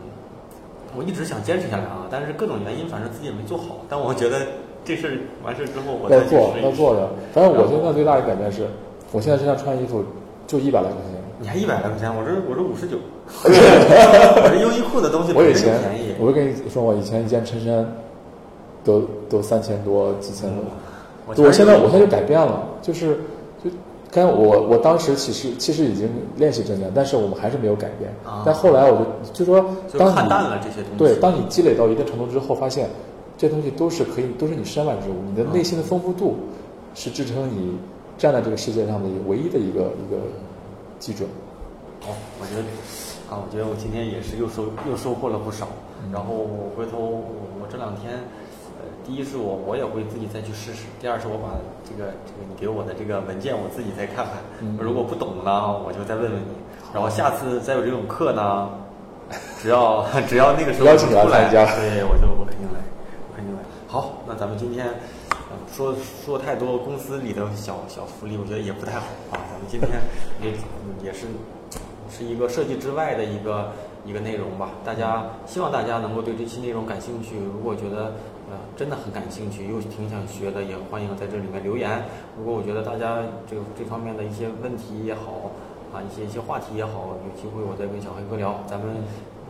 我一直想坚持下来啊，但是各种原因，反正自己也没做好。但我觉得这事儿完事儿之后，我再做要做的。反正我现在最大的改变是，我现在身上穿衣服就一百来块钱。你还一百来块钱，我这我这五十九，我这优衣库的东西我以前便宜。我就跟你说，我以前一件衬衫都都三千多几千多。我，我现在我现在就改变了，就是就刚我我当时其实其实已经练习正念，但是我们还是没有改变。啊但后来我就就说，当你看淡了这些东西对，当你积累到一定程度之后，发现这东西都是可以，都是你身外之物，你的内心的丰富度是支撑你站在这个世界上的唯一的一个一个基准。哦，我觉得啊，我觉得我今天也是又收又收获了不少。然后我回头我我这两天，呃，第一是我我也会自己再去试试，第二是我把这个这个你给我的这个文件我自己再看看，嗯如果不懂呢，我就再问问你。然后下次再有这种课呢，只要 只要那个时候邀请你来出来，对我就我肯定来，我肯定来。好，那咱们今天。呃说说太多公司里的小小福利，我觉得也不太好啊。咱们今天也也是是一个设计之外的一个一个内容吧。大家希望大家能够对这期内容感兴趣。如果觉得呃真的很感兴趣，又挺想学的，也欢迎在这里面留言。如果我觉得大家这个这方面的一些问题也好啊，一些一些话题也好，有机会我再跟小黑哥聊。咱们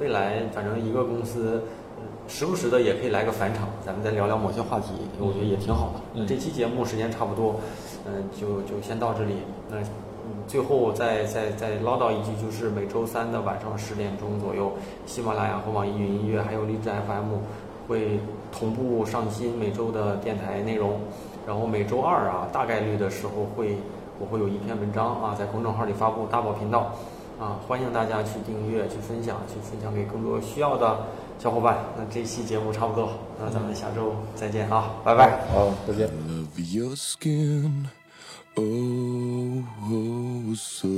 未来反正一个公司。嗯时不时的也可以来个返场，咱们再聊聊某些话题，我觉得也挺好的。嗯这期节目时间差不多，嗯，就就先到这里。那嗯，最后再再再唠叨一句，就是每周三的晚上十点钟左右，喜马拉雅和网易云音乐还有荔枝 FM 会同步上新每周的电台内容。然后每周二啊，大概率的时候会我会有一篇文章啊，在公众号里发布，大宝频道啊，欢迎大家去订阅、去分享、去分享给更多需要的小伙伴。那这期节目差不多，那咱们下周再见啊，拜拜。好，再见。Love your skin, oh, oh so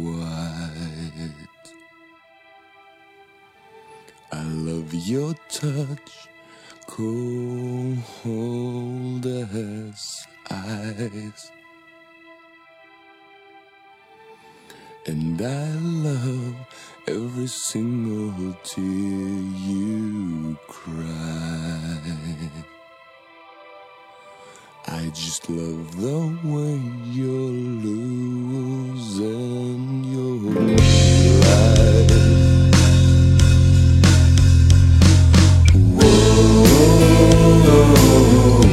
white. I love your touch, cold as ice. And I love every single tear you cry. I just love the way you're losing your Oh.